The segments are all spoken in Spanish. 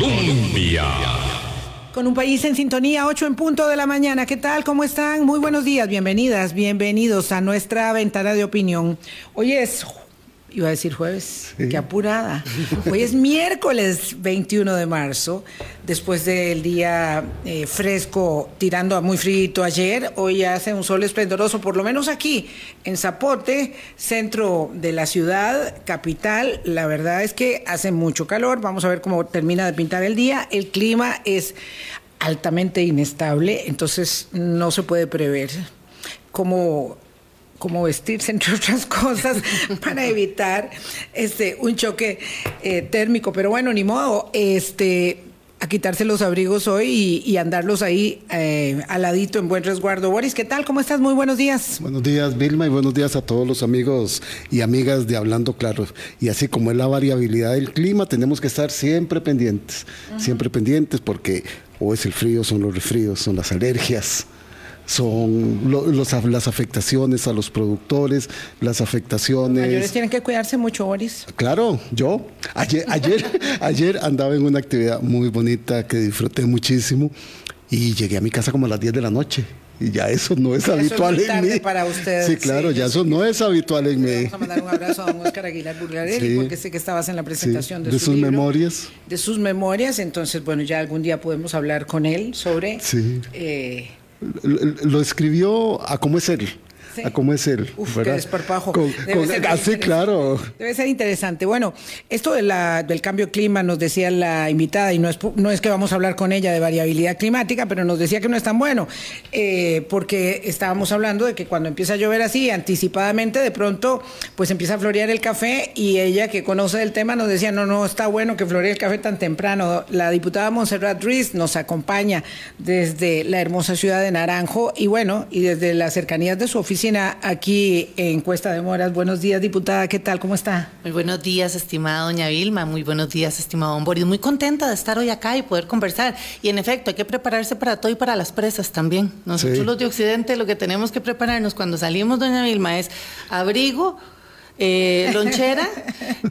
Colombia. Con un país en sintonía, 8 en punto de la mañana. ¿Qué tal? ¿Cómo están? Muy buenos días, bienvenidas, bienvenidos a nuestra ventana de opinión. Hoy es iba a decir jueves, qué apurada. Hoy es miércoles 21 de marzo, después del día eh, fresco tirando a muy frío ayer, hoy hace un sol esplendoroso, por lo menos aquí en Zapote, centro de la ciudad, capital, la verdad es que hace mucho calor, vamos a ver cómo termina de pintar el día, el clima es altamente inestable, entonces no se puede prever cómo cómo vestirse, entre otras cosas, para evitar este, un choque eh, térmico. Pero bueno, ni modo, este, a quitarse los abrigos hoy y, andarlos ahí eh, al ladito en buen resguardo. Boris, ¿qué tal? ¿Cómo estás? Muy buenos días. Buenos días, Vilma, y buenos días a todos los amigos y amigas de Hablando Claro. Y así como es la variabilidad del clima, tenemos que estar siempre pendientes, siempre pendientes porque o es el frío, son los resfríos, son las alergias son las afectaciones a los productores, las afectaciones... Los mayores tienen que cuidarse mucho, Boris. Claro, yo. Ayer, ayer, ayer andaba en una actividad muy bonita que disfruté muchísimo y llegué a mi casa como a las 10 de la noche. Y ya eso no es habitual en mí. para ustedes. Sí, claro, ya eso no es habitual en mí. Vamos a mandar un abrazo a don Oscar Aguilar Burgarelli, porque sé que estabas en la presentación de, de sus memorias. De sus memorias, entonces, bueno, ya algún día podemos hablar con él sobre... Sí. Eh, lo escribió a cómo es él a cómo es él. Uf, qué desparpajo. así, claro. Debe ser interesante. Bueno, esto de la, del cambio de clima nos decía la invitada, y no es, no es que vamos a hablar con ella de variabilidad climática, pero nos decía que no es tan bueno, eh, porque estábamos hablando de que cuando empieza a llover así, anticipadamente, de pronto, pues empieza a florear el café, y ella que conoce el tema nos decía, no, no, está bueno que floree el café tan temprano. La diputada Montserrat Ruiz nos acompaña desde la hermosa ciudad de Naranjo, y bueno, y desde las cercanías de su oficina aquí en Cuesta de Moras. Buenos días, diputada. ¿Qué tal? ¿Cómo está? Muy buenos días, estimada doña Vilma. Muy buenos días, estimado don Boris. Muy contenta de estar hoy acá y poder conversar. Y en efecto, hay que prepararse para todo y para las presas también. Nosotros los de Occidente lo que tenemos que prepararnos cuando salimos, doña Vilma, es abrigo, eh, lonchera,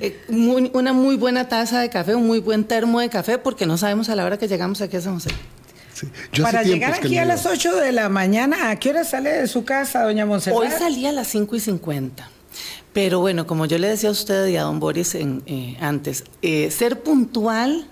eh, una muy buena taza de café, un muy buen termo de café, porque no sabemos a la hora que llegamos aquí a San José. Para llegar aquí a las 8 de la mañana, ¿a qué hora sale de su casa, doña Monserrat? Hoy salí a las 5 y 50. Pero bueno, como yo le decía a usted y a don Boris eh, antes, eh, ser puntual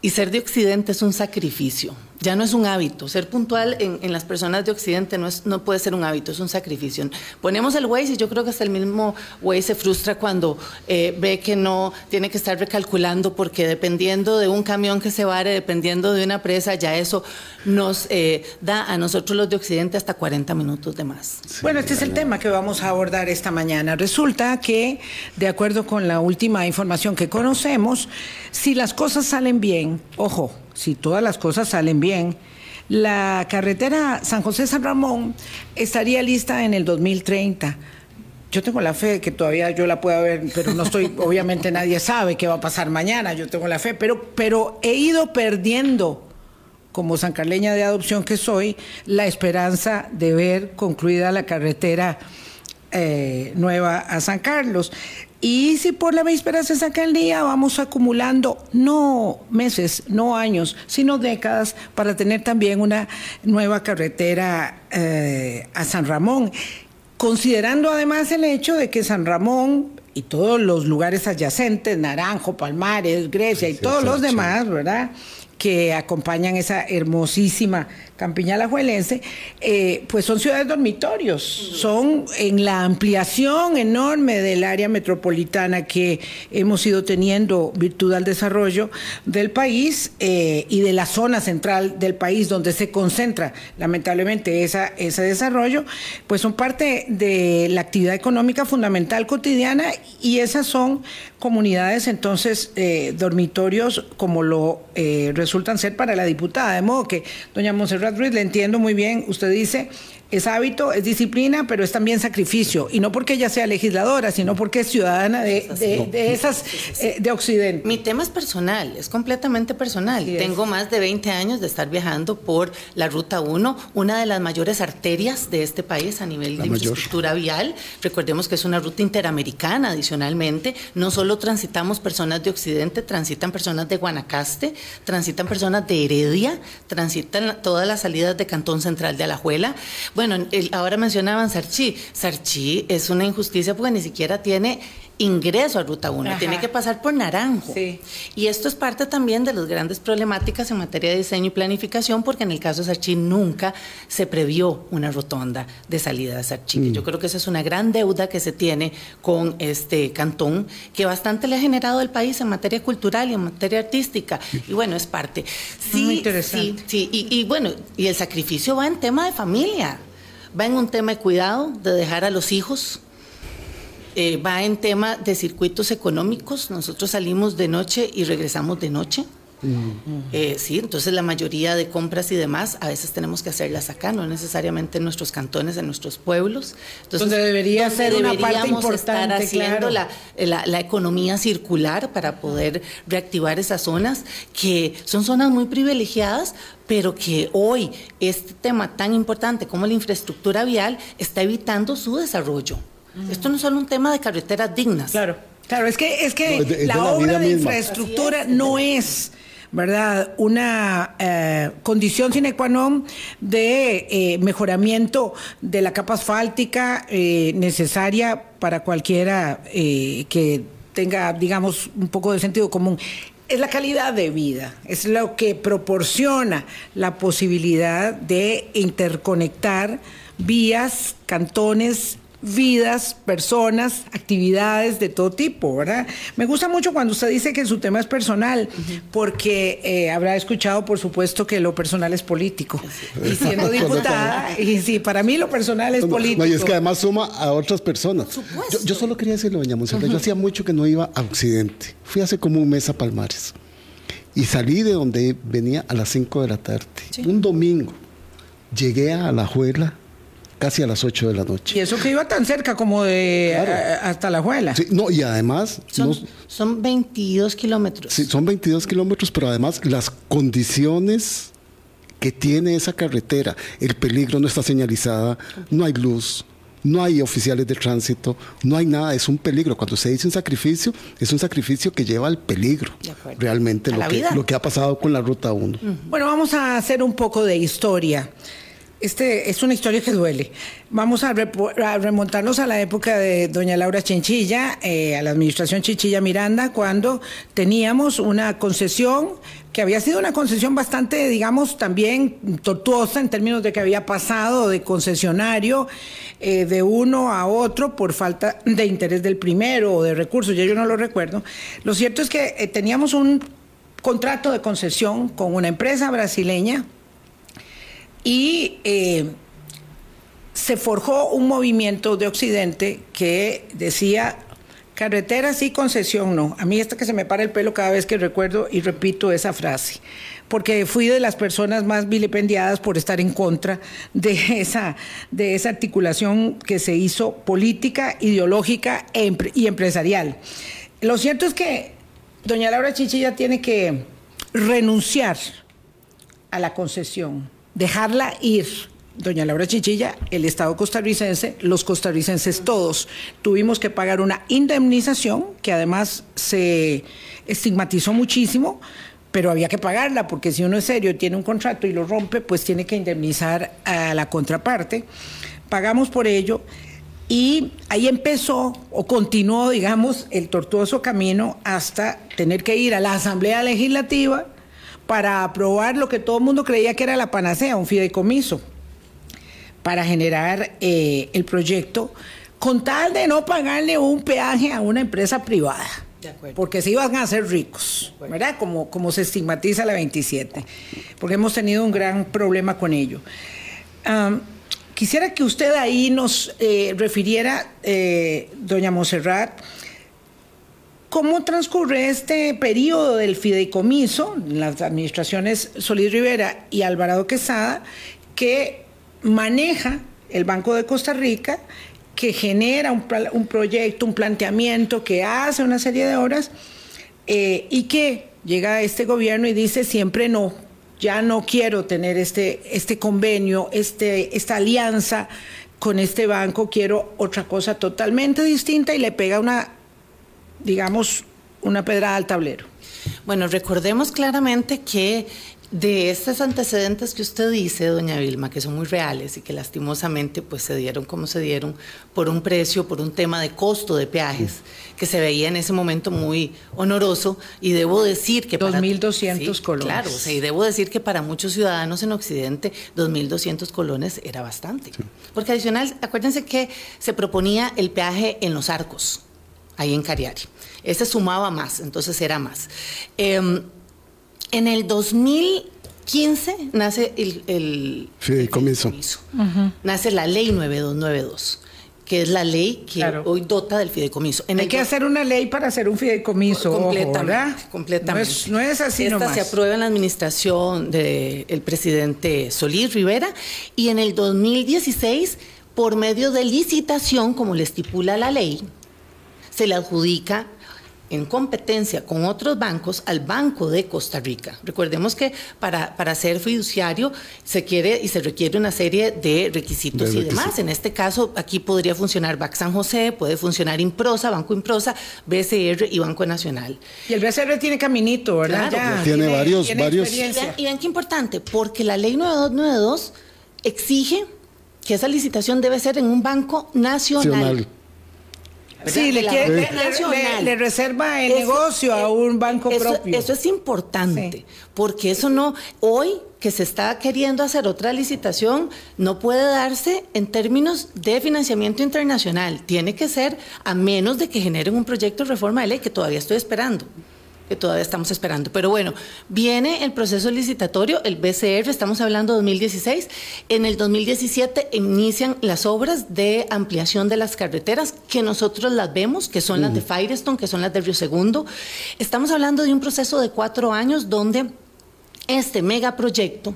y ser de Occidente es un sacrificio ya no es un hábito. Ser puntual en, las personas de Occidente no, es, no puede ser un hábito, es un sacrificio. Ponemos el Waze y yo creo que hasta el mismo Waze se frustra cuando eh, ve que no tiene que estar recalculando porque dependiendo de un camión que se vare, dependiendo de una presa, ya eso nos eh, da a nosotros los de Occidente hasta 40 minutos de más. bueno, este es el tema que vamos a abordar esta mañana. Resulta que, de acuerdo con la última información que conocemos, si las cosas salen bien, ojo, si todas las cosas salen bien, la carretera San José-San Ramón estaría lista en el 2030. Yo tengo la fe que todavía yo la pueda ver, pero no estoy, obviamente nadie sabe qué va a pasar mañana, yo tengo la fe, pero, pero he ido perdiendo, como sancarleña de adopción que soy, la esperanza de ver concluida la carretera eh, nueva a San Carlos. Y si por la víspera se saca el día, vamos acumulando no meses, no años, sino décadas para tener también una nueva carretera eh, a San Ramón. Considerando además el hecho de que San Ramón y todos los lugares adyacentes, Naranjo, Palmares, Grecia y todos los demás, ¿verdad? que acompañan esa hermosísima Campiña Alajuelense, eh, pues son ciudades dormitorios, son en la ampliación enorme del área metropolitana que hemos ido teniendo virtud al desarrollo del país eh, y de la zona central del país donde se concentra lamentablemente esa, ese desarrollo, pues son parte de la actividad económica fundamental cotidiana y esas son comunidades entonces eh, dormitorios como lo resultan ser para la diputada, de modo que doña Monserrat le entiendo muy bien. Usted dice, es hábito, es disciplina, pero es también sacrificio. Y no porque ella sea legisladora, sino porque es ciudadana de, esas, eh, de Occidente. Mi tema es personal, es completamente personal. Tengo más de 20 años de estar viajando por la Ruta 1, una de las mayores arterias de este país a nivel de infraestructura vial. Recordemos que es una ruta interamericana adicionalmente. No solo transitamos personas de Occidente, transitan personas de Guanacaste, transitan personas de Heredia, transitan todas las salidas de Cantón Central de Alajuela. Bueno, ahora mencionaban Sarchi. Sarchi es una injusticia porque ni siquiera tiene ingreso a Ruta 1, tiene que pasar por Naranjo. Y esto es parte también de las grandes problemáticas en materia de diseño y planificación, porque en el caso de Sarchi nunca se previó una rotonda de salida de Sarchi. Mm. Yo creo que esa es una gran deuda que se tiene con este cantón, que bastante le ha generado al país en materia cultural y en materia artística. Y bueno, es parte. Sí, interesante. sí, sí. Y, y bueno, y el sacrificio va en tema de familia, va en un tema de cuidado, de dejar a los hijos eh, va en tema de circuitos económicos. Nosotros salimos de noche y regresamos de noche. Eh, sí, entonces la mayoría de compras y demás a veces tenemos que hacerlas acá, no necesariamente en nuestros cantones, en nuestros pueblos. Entonces debería ser una parte importante, estar haciendo la, la, economía circular para poder reactivar esas zonas que son zonas muy privilegiadas, pero que hoy este tema tan importante como la infraestructura vial está evitando su desarrollo. Esto no es solo un tema de carreteras dignas. Claro, claro, es que, es que la, obra de infraestructura no es... ¿verdad? Una eh, condición sine qua non de eh, mejoramiento de la capa asfáltica eh, necesaria para cualquiera que tenga, digamos, un poco de sentido común. Es la calidad de vida, es lo que proporciona la posibilidad de interconectar vías, cantones, vidas, personas, actividades de todo tipo, ¿verdad? Me gusta mucho cuando usted dice que su tema es personal, porque eh, habrá escuchado, por supuesto, que lo personal es político. Y siendo diputada, y sí, para mí lo personal es político. y es que además suma a otras personas. Yo, yo, solo quería decirle, doña Monserrat, yo hacía mucho que no iba a Occidente. Fui hace como un mes a Palmares. Y salí de donde venía a las 5 de la tarde. Un domingo. Llegué a La Juela casi a las 8 de la noche. Y eso que iba tan cerca como de hasta la Juela. Sí, no, y además... Son, son 22 kilómetros. Sí, son 22 kilómetros, pero además las condiciones que tiene esa carretera, el peligro no está señalizada, no hay luz, no hay oficiales de tránsito, no hay nada, es un peligro. Cuando se dice un sacrificio, es un sacrificio que lleva al peligro, realmente lo que, lo que, ha pasado con la Ruta 1. Bueno, vamos a hacer un poco de historia. Este es una historia que duele. Vamos a, remontarnos a la época de doña Laura Chinchilla, eh, a la administración Chinchilla Miranda, cuando teníamos una concesión que había sido una concesión bastante, digamos, también tortuosa en términos de que había pasado de concesionario eh, de uno a otro por falta de interés del primero o de recursos, ya yo no lo recuerdo. Lo cierto es que eh, teníamos un contrato de concesión con una empresa brasileña y eh, se forjó un movimiento de Occidente que decía carretera sí, concesión no. A mí esta que se me para el pelo cada vez que recuerdo y repito esa frase, porque fui de las personas más vilipendiadas por estar en contra de esa, de esa articulación que se hizo política, ideológica e y empresarial. Lo cierto es que doña Laura Chichilla tiene que renunciar a la concesión dejarla ir. Doña Laura Chichilla, el Estado costarricense, los costarricenses todos, tuvimos que pagar una indemnización que además se estigmatizó muchísimo, pero había que pagarla porque si uno es serio tiene un contrato y lo rompe, pues tiene que indemnizar a la contraparte. Pagamos por ello y ahí empezó o continuó, digamos, el tortuoso camino hasta tener que ir a la Asamblea Legislativa para aprobar lo que todo el mundo creía que era la panacea, un fideicomiso, para generar eh, el proyecto, con tal de no pagarle un peaje a una empresa privada. Porque se iban a hacer ricos, ¿verdad? Como, como se estigmatiza la 27. Porque hemos tenido un gran problema con ello. quisiera que usted ahí nos eh, refiriera, eh, doña Monserrat, ¿Cómo transcurre este periodo del fideicomiso, las administraciones Solís Rivera y Alvarado Quesada, que maneja el Banco de Costa Rica, que genera un, proyecto, un planteamiento, que hace una serie de obras eh, y que llega a este gobierno y dice siempre no, ya no quiero tener este, este convenio, este, esta alianza con este banco, quiero otra cosa totalmente distinta y le pega una, digamos, una pedrada al tablero. Bueno, recordemos claramente que de estos antecedentes que usted dice, doña Vilma, que son muy reales y que lastimosamente pues se dieron como se dieron por un precio, por un tema de costo de peajes que se veía en ese momento muy honoroso y debo decir que 2.200 colones. Claro, o sea, y debo decir que para muchos ciudadanos en Occidente 2.200 colones era bastante. Porque adicional, acuérdense que se proponía el peaje en los arcos, ahí en Cariari. Este sumaba más, entonces era más. Eh, en el 2015 nace el, fideicomiso. Nace la ley 9292 que es la ley que hoy dota del fideicomiso. Hay que hacer una ley para hacer un fideicomiso. Completamente. completamente. No es, así Esta nomás. se aprueba en la administración del presidente Solís Rivera y en el 2016, por medio de licitación, como le estipula la ley, se le adjudica en competencia con otros bancos al Banco de Costa Rica. Recordemos que para, para ser fiduciario se quiere y se requiere una serie de requisitos y demás. En este caso, aquí podría funcionar BAC San José, puede funcionar Improsa, Banco Improsa, BCR y Banco Nacional. Y el BCR tiene caminito, ¿verdad? Claro, tiene, varios, varios. Y ven qué importante, porque la ley 9292 exige que esa licitación debe ser en un banco nacional. nacional. Sí, le, quiere, le, reserva el negocio a un banco propio. Eso es importante, porque eso no, hoy que se está queriendo hacer otra licitación, no puede darse en términos de financiamiento internacional. Tiene que ser a menos de que generen un proyecto de reforma de ley que todavía estoy esperando que todavía estamos esperando. Pero bueno, viene el proceso licitatorio, el BCR, estamos hablando de 2016. En el 2017 inician las obras de ampliación de las carreteras, que nosotros las vemos, que son las de Firestone, que son las de Río Segundo. Estamos hablando de un proceso de cuatro años donde este megaproyecto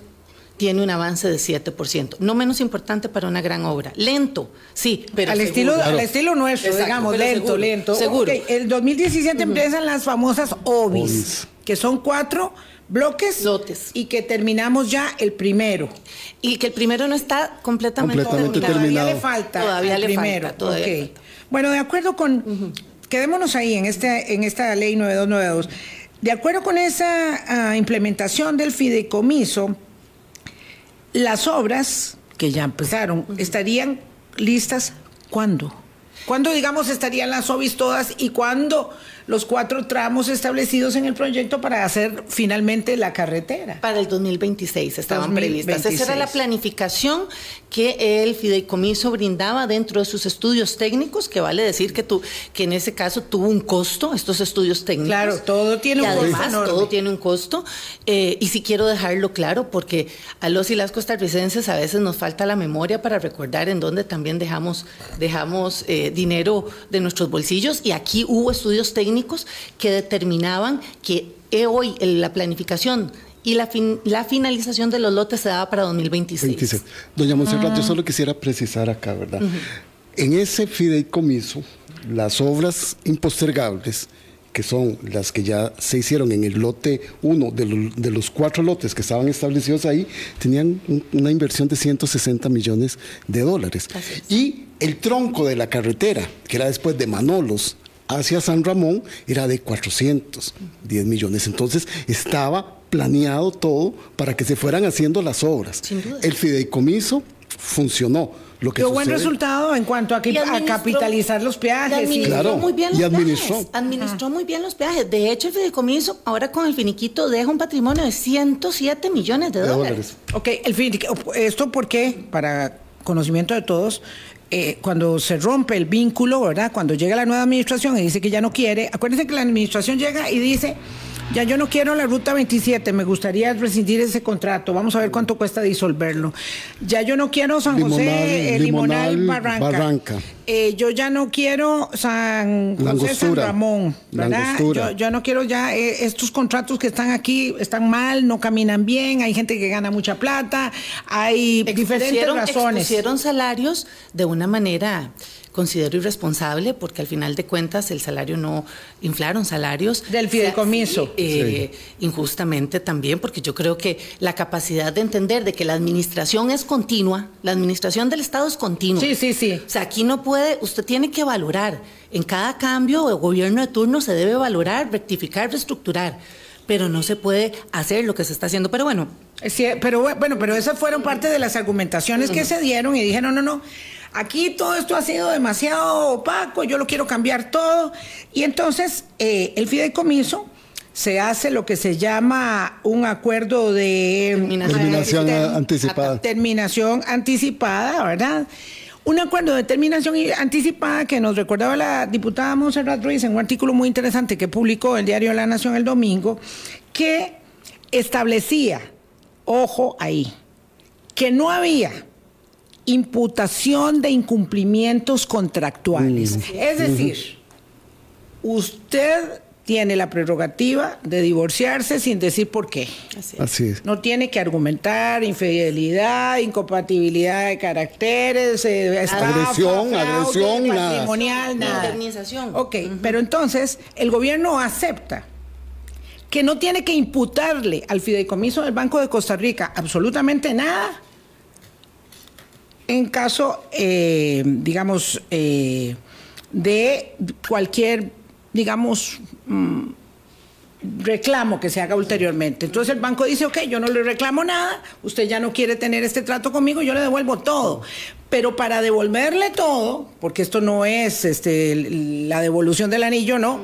tiene un avance de 7%, no menos importante para una gran obra. Lento, sí, pero al estilo al estilo nuestro, digamos, lento, lento. Seguro. El 2017 empiezan las famosas OBIs, que son cuatro bloques Lotes. y que terminamos ya el primero. Y que el primero no está completamente, completamente terminado. Todavía le falta. Todavía le primero. falta. Todavía Bueno, de acuerdo con quedémonos ahí en este en esta ley 9292. De acuerdo con esa uh, implementación del fideicomiso, las obras que ya empezaron estarían listas cuándo? ¿Cuándo, digamos, estarían las OBIs todas y cuándo los cuatro tramos establecidos en el proyecto para hacer finalmente la carretera? Para el 2026 estaban 2026. previstas. Esa era la planificación que el fideicomiso brindaba dentro de sus estudios técnicos, que vale decir que, tu, que en ese caso tuvo un costo, estos estudios técnicos. Claro, todo tiene un además, costo. Enorme. Todo tiene un costo. Eh, y sí quiero dejarlo claro, porque a los y las costarricenses a veces nos falta la memoria para recordar en dónde también dejamos, dejamos eh, dinero de nuestros bolsillos. Y aquí hubo estudios técnicos que determinaban que hoy la planificación y la, fin, la finalización de los lotes se daba para 2026. 26. Doña Monserrat, ah. yo solo quisiera precisar acá, ¿verdad? Uh -huh. En ese fideicomiso, las obras impostergables, que son las que ya se hicieron en el lote 1 de, lo, de, los cuatro lotes que estaban establecidos ahí, tenían un, una inversión de 160 millones de dólares. Y el tronco de la carretera, que era después de Manolos hacia San Ramón, era de 410 millones. Entonces estaba planeado todo para que se fueran haciendo las obras. El fideicomiso funcionó. Lo que Dio buen resultado en cuanto a, que, a capitalizar los peajes. Y, claro, muy bien los y administró. Peajes, administró Ajá. muy bien los peajes. De hecho, el fideicomiso ahora con el finiquito deja un patrimonio de 107 millones de, de dólares. dólares. Ok, el finiquito, ¿esto por qué? Para conocimiento de todos, eh, cuando se rompe el vínculo, ¿verdad? Cuando llega la nueva administración y dice que ya no quiere, acuérdense que la administración llega y dice, ya yo no quiero la ruta 27, me gustaría rescindir ese contrato, vamos a ver cuánto cuesta disolverlo. Ya yo no quiero San José, eh, Limonal, Barranca. Eh, yo ya no quiero San José, San Ramón, ¿verdad? Yo, yo, no quiero ya eh, estos contratos que están aquí, están mal, no caminan bien, hay gente que gana mucha plata, hay diferentes razones. Expusieron salarios de una manera considero irresponsable porque al final de cuentas el salario no inflaron salarios. Del fideicomiso. eh, injustamente también porque yo creo que la capacidad de entender de que la administración es continua la administración del estado es continua. Sí sí sí. O sea aquí no puede usted tiene que valorar. En cada cambio o gobierno de turno se debe valorar rectificar reestructurar. Pero no se puede hacer lo que se está haciendo. Pero bueno. Sí, pero bueno pero esas fueron parte de las argumentaciones que se dieron y dijeron no no no aquí todo esto ha sido demasiado opaco, yo lo quiero cambiar todo. Y entonces eh, el fideicomiso se hace lo que se llama un acuerdo de terminación, anticipada. Terminación anticipada, ¿verdad? Un acuerdo de terminación anticipada que nos recordaba la diputada Monserrat Ruiz en un artículo muy interesante que publicó el diario La Nación el domingo, que establecía, ojo ahí, que no había imputación de incumplimientos contractuales. Mm. Es decir, usted tiene la prerrogativa de divorciarse sin decir por qué. Así es. No tiene que argumentar infidelidad, incompatibilidad de caracteres, eh, agresión, agresión, patrimonial, nada. Ok, pero entonces el gobierno acepta que no tiene que imputarle al fideicomiso del Banco de Costa Rica absolutamente nada en caso, eh, digamos, eh, de cualquier, digamos, mm, reclamo que se haga ulteriormente. Entonces el banco dice, ok, yo no le reclamo nada, usted ya no quiere tener este trato conmigo, yo le devuelvo todo. Pero para devolverle todo, porque esto no es este, la devolución del anillo, no,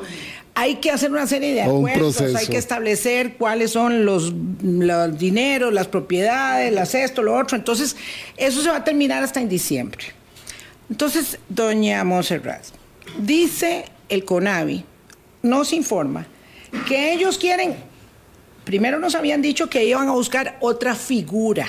hay que hacer una serie de acuerdos, hay que establecer cuáles son los, los, dineros, las propiedades, las esto, lo otro. Entonces, eso se va a terminar hasta en diciembre. Entonces, doña Monserrat, dice el CONAVI, nos informa que ellos quieren, primero nos habían dicho que iban a buscar otra figura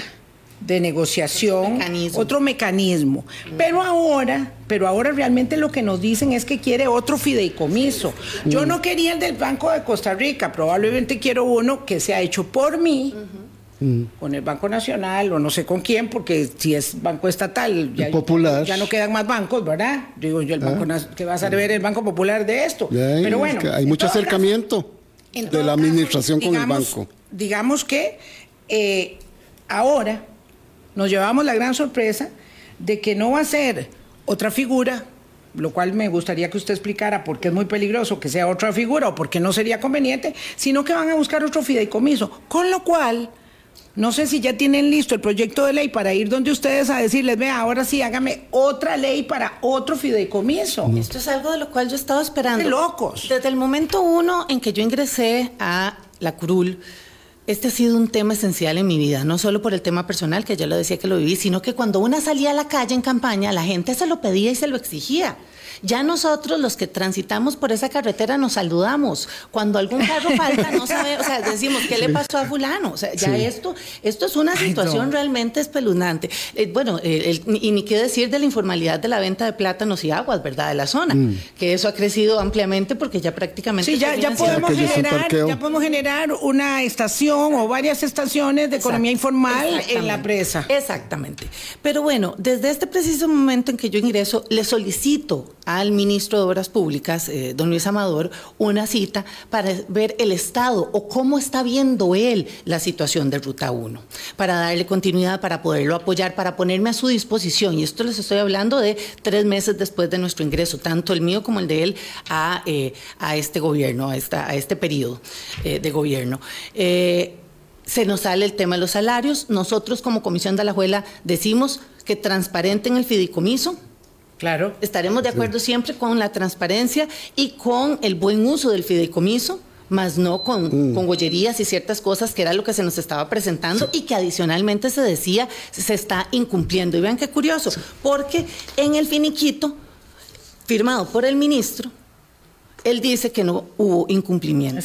de negociación, otro mecanismo. Pero ahora, pero ahora realmente lo que nos dicen es que quiere otro fideicomiso. Yo mm. no quería el del Banco de Costa Rica, probablemente quiero uno que se ha hecho por mí. Mm. con el Banco Nacional o no sé con quién, porque si es banco estatal, ya, popular. ya no quedan más bancos, ¿verdad? Digo yo, el banco ah. que va a saber el Banco Popular de esto. Pero bueno, hay mucho acercamiento de la administración con el banco. Digamos que eh, ahora nos llevamos la gran sorpresa de que no va a ser otra figura, lo cual me gustaría que usted explicara por qué es muy peligroso que sea otra figura o por qué no sería conveniente, sino que van a buscar otro fideicomiso. Con lo cual, no sé si ya tienen listo el proyecto de ley para ir donde ustedes a decirles, vea, ahora sí, hágame otra ley para otro fideicomiso. Esto es algo de lo cual yo he estado esperando. De locos. Desde el momento uno en que yo ingresé a la curul, este ha sido un tema esencial en mi vida, no solo por el tema personal, que yo lo decía que lo viví, sino que cuando una salía a la calle en campaña, la gente se lo pedía y se lo exigía. Ya nosotros los que transitamos por esa carretera nos saludamos. Cuando algún carro falta, no sabemos, o sea, decimos, ¿qué le pasó a fulano? O sea, ya esto, esto es una situación realmente espeluznante. Eh, bueno, y ni qué decir de la informalidad de la venta de plátanos y aguas, ¿verdad? De la zona, mm. que eso ha crecido ampliamente porque ya prácticamente... Sí, ya, ya, podemos generar, ya podemos generar una estación o varias estaciones de economía informal en la presa. Exactamente. Pero bueno, desde este preciso momento en que yo ingreso, le solicito al ministro de Obras Públicas, eh, don Luis Amador, una cita para ver el estado o cómo está viendo él la situación de Ruta 1, para darle continuidad, para poderlo apoyar, para ponerme a su disposición. Y esto les estoy hablando de tres meses después de nuestro ingreso, tanto el mío como el de él, a, eh, este gobierno, a, esta, a este periodo eh, de gobierno se nos sale el tema de los salarios. Nosotros como Comisión de la Juela decimos que transparenten el fideicomiso, Claro. Estaremos de acuerdo siempre con la transparencia y con el buen uso del fideicomiso más no con, con gollerías y ciertas cosas que era lo que se nos estaba presentando y que adicionalmente se decía se está incumpliendo. Y vean qué curioso, porque en el finiquito firmado por el ministro, él dice que no hubo incumplimiento.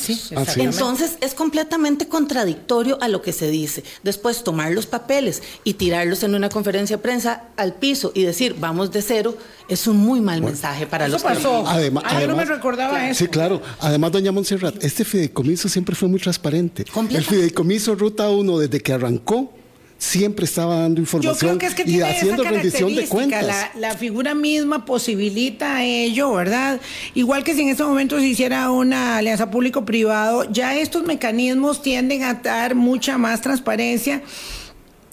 Entonces es completamente contradictorio a lo que se dice. Después tomar los papeles y tirarlos en una conferencia de prensa al piso y decir vamos de cero es un muy mal mensaje para los pasó. Además, ah, no me recordaba eso. Sí, claro. Además, doña Montserrat, este fideicomiso siempre fue muy transparente. El fideicomiso Ruta 1 desde que arrancó siempre estaba dando información y haciendo rendición de cuentas. La, la, figura misma posibilita ello, ¿verdad? Igual que si en este momento se hiciera una alianza público-privado, ya estos mecanismos tienden a dar mucha más transparencia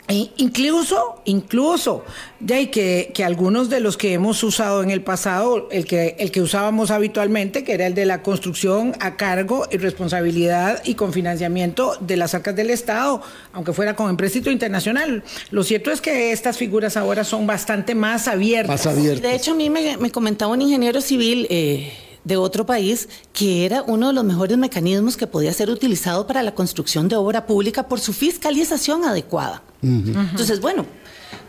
e incluso, incluso, ya que, que algunos de los que hemos usado en el pasado, el que, el que usábamos habitualmente, que era el de la construcción a cargo y responsabilidad y con financiamiento de las arcas del Estado, aunque fuera con empréstito internacional. Lo cierto es que estas figuras ahora son bastante más abiertas. Más abiertas. De hecho, a mí me, me comentaba un ingeniero civil. Eh, de otro país que era uno de los mejores mecanismos que podía ser utilizado para la construcción de obra pública por su fiscalización adecuada. Entonces, bueno,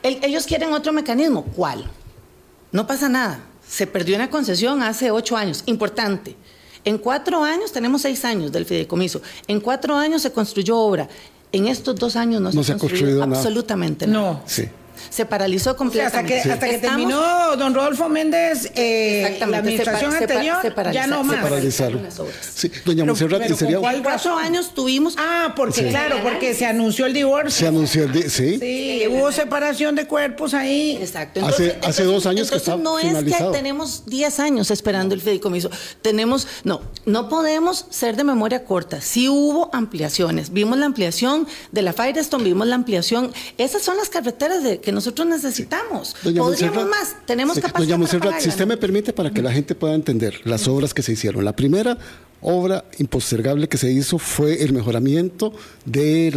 ellos quieren otro mecanismo. ¿Cuál? No pasa nada. Se perdió una concesión hace ocho años. Importante. En cuatro años, tenemos seis años del fideicomiso. En cuatro años se construyó obra. En estos dos años no, se, ha construido, absolutamente nada. No. Sí se paralizó completamente. hasta que, terminó don Rodolfo Méndez eh, la administración anterior, ya no más. Se paralizaron. Sí, doña Monserrat, sería cuatro años tuvimos. Ah, porque claro, porque se anunció el divorcio. Se anunció el divorcio, sí. Sí, hubo separación de cuerpos ahí. Exacto. hace, hace dos años que está no es que tenemos diez años esperando el fideicomiso. Tenemos, no, no podemos ser de memoria corta. Sí hubo ampliaciones. Vimos la ampliación de la Firestone, vimos la ampliación. Esas son las carreteras de, que nosotros necesitamos. Podríamos más, tenemos capacidad. Doña si usted me permite para que la gente pueda entender las obras que se hicieron. La primera obra impostergable que se hizo fue el mejoramiento de,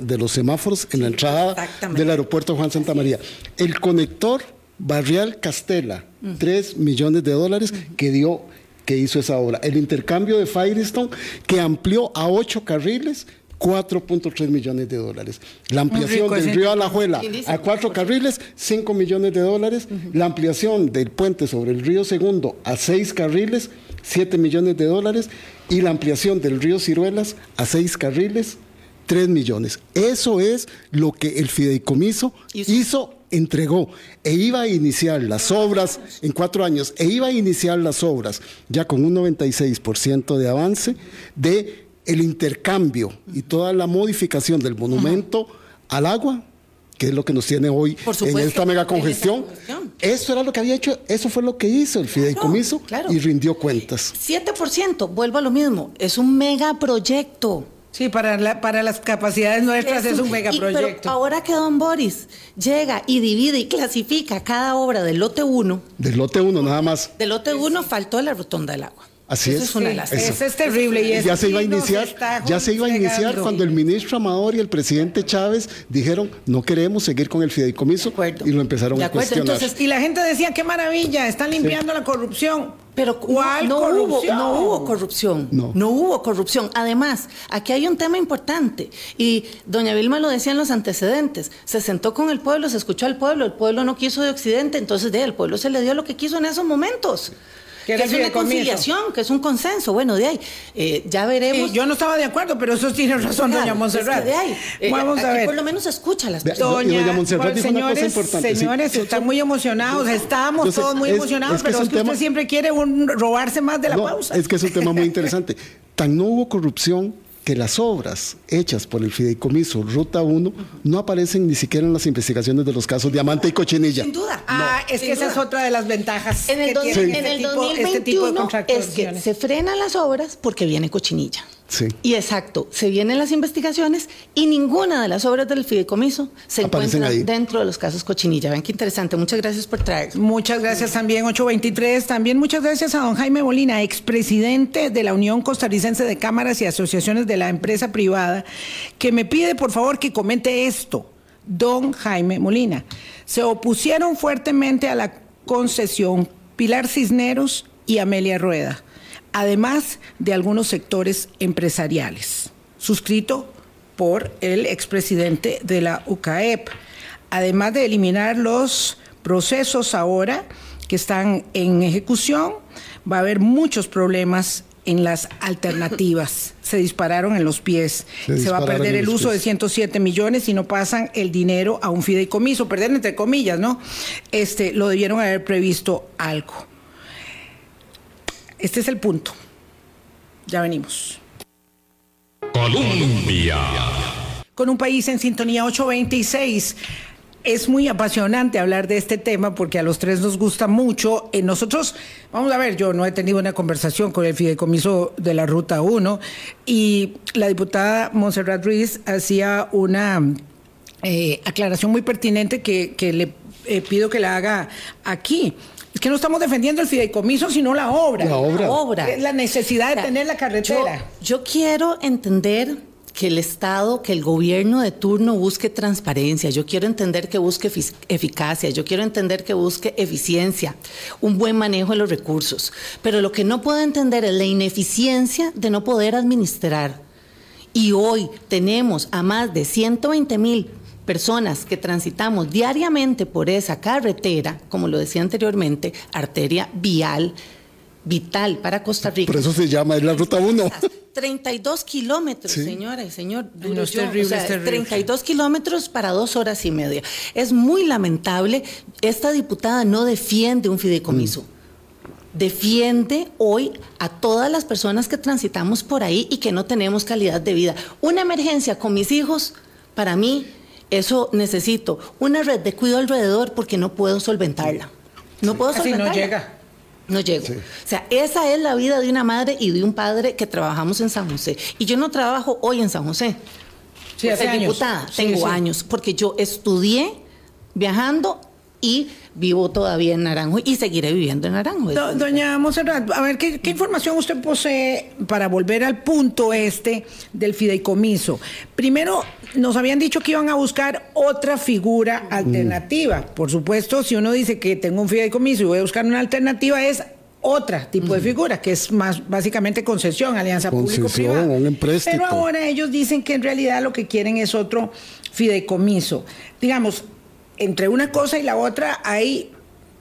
de los semáforos en la entrada del aeropuerto Juan Santa María. El conector Barrial Castela, 3 millones de dólares que dio que hizo esa obra. El intercambio de Firestone que amplió a 8 carriles 4.3 millones de dólares. La ampliación del río Alajuela a cuatro carriles, 5 millones de dólares. La ampliación del puente sobre el río Segundo a seis carriles, 7 millones de dólares. Y la ampliación del río Ciruelas a seis carriles, 3 millones. Eso es lo que el fideicomiso hizo entregó e iba a iniciar las obras en cuatro años, e iba a iniciar las obras ya con un 96% de avance de el intercambio y toda la modificación del monumento al agua, que es lo que nos tiene hoy en esta mega congestión. Eso era lo que había hecho, eso fue lo que hizo el fideicomiso y rindió cuentas. 7%, vuelvo a lo mismo, es un megaproyecto. Sí, para, para las capacidades nuestras es, un, megaproyecto. Pero ahora que don Boris llega y divide y clasifica cada obra del lote 1. Del lote 1, nada más. Del lote 1 faltó la rotonda del agua. Así es. Eso es terrible. Y ya se iba a iniciar, ya se iba a iniciar cuando el ministro Amador y el presidente Chávez dijeron no queremos seguir con el fideicomiso y lo empezaron a cuestionar. Entonces, y la gente decía qué maravilla, están limpiando la corrupción. Pero ¿cuál no, Hubo, no hubo corrupción. No. no. hubo corrupción. Además, aquí hay un tema importante. Y doña Vilma lo decía en los antecedentes. Se sentó con el pueblo, se escuchó al pueblo, el pueblo no quiso de Occidente, entonces de, el pueblo se le dio lo que quiso en esos momentos que es una conciliación, que es un consenso. Bueno, de ahí, eh, ya veremos. yo no estaba de acuerdo, pero eso tiene razón, doña Monserrat. de ahí, eh, Vamos a ver. Por lo menos escucha las personas. Doña, Monserrat dijo señores, una cosa importante. Señores, están muy emocionados, estamos todos muy emocionados, pero es que usted siempre quiere robarse más de la pausa. Es que es un tema muy interesante. Tan no hubo corrupción que las obras hechas por el fideicomiso Ruta 1 no aparecen ni siquiera en las investigaciones de los casos Diamante y Cochinilla. Sin duda. ah, es que esa es otra de las ventajas. En el, que tiene en el este 2021 este es que se frenan las obras porque viene Cochinilla. Y exacto, se vienen las investigaciones y ninguna de las obras del fideicomiso se encuentra dentro de los casos Cochinilla. Ven qué interesante. Muchas gracias por traer. Muchas gracias también, 823. También muchas gracias a don Jaime Molina, expresidente de la Unión Costarricense de Cámaras y Asociaciones de la Empresa Privada, que me pide por favor que comente esto. Don Jaime Molina. Se opusieron fuertemente a la concesión Pilar Cisneros y Amelia Rueda además de algunos sectores empresariales, suscrito por el expresidente de la UCAEP, además de eliminar los procesos ahora que están en ejecución, va a haber muchos problemas en las alternativas. Se dispararon en los pies. Se, va a perder el uso de 107 millones y no pasan el dinero a un fideicomiso. Perder entre comillas, ¿no? Este, lo debieron haber previsto algo. Este es el punto. Ya venimos. Colombia. Con un país en sintonía 826 es muy apasionante hablar de este tema porque a los tres nos gusta mucho. Eh, nosotros, vamos a ver, yo no he tenido una conversación con el fideicomiso de la Ruta 1 y la diputada Monserrat Ruiz hacía una eh, aclaración muy pertinente que, le eh, pido que la haga aquí. Es que no estamos defendiendo el fideicomiso, sino la obra. La obra. La, obra. la necesidad de tener la carretera. yo quiero entender que el Estado, que el gobierno de turno busque transparencia, yo quiero entender que busque eficacia, yo quiero entender que busque eficiencia, un buen manejo de los recursos, pero lo que no puedo entender es la ineficiencia de no poder administrar. Y hoy tenemos a más de 120 mil personas que transitamos diariamente por esa carretera, como lo decía anteriormente, arteria vial, vital para Costa Rica. Por eso se llama, es la ruta 1. 32 kilómetros, señora y señor. Duro es terrible, o sea, 32 kilómetros para dos horas y media. Es muy lamentable. Esta diputada no defiende un fideicomiso. Mm. Defiende hoy a todas las personas que transitamos por ahí y que no tenemos calidad de vida. Una emergencia con mis hijos, para mí, eso necesito. Una red de cuidado alrededor porque no puedo solventarla. No puedo solventarla. Así no llega. No llego. O sea, esa es la vida de una madre y de un padre que trabajamos en San José. Y yo no trabajo hoy en San José. Sí, hace años. diputada, tengo años, porque yo estudié viajando y vivo todavía en Naranjo y seguiré viviendo en Naranjo. doña Monserrat, a ver, ¿qué, información usted posee para volver al punto este del fideicomiso? Primero, nos habían dicho que iban a buscar otra figura alternativa. Por supuesto, si uno dice que tengo un fideicomiso y voy a buscar una alternativa, es otra tipo de figura, que es más básicamente concesión, alianza público-privada. Pero ahora ellos dicen que en realidad lo que quieren es otro fideicomiso. Digamos, entre una cosa y la otra hay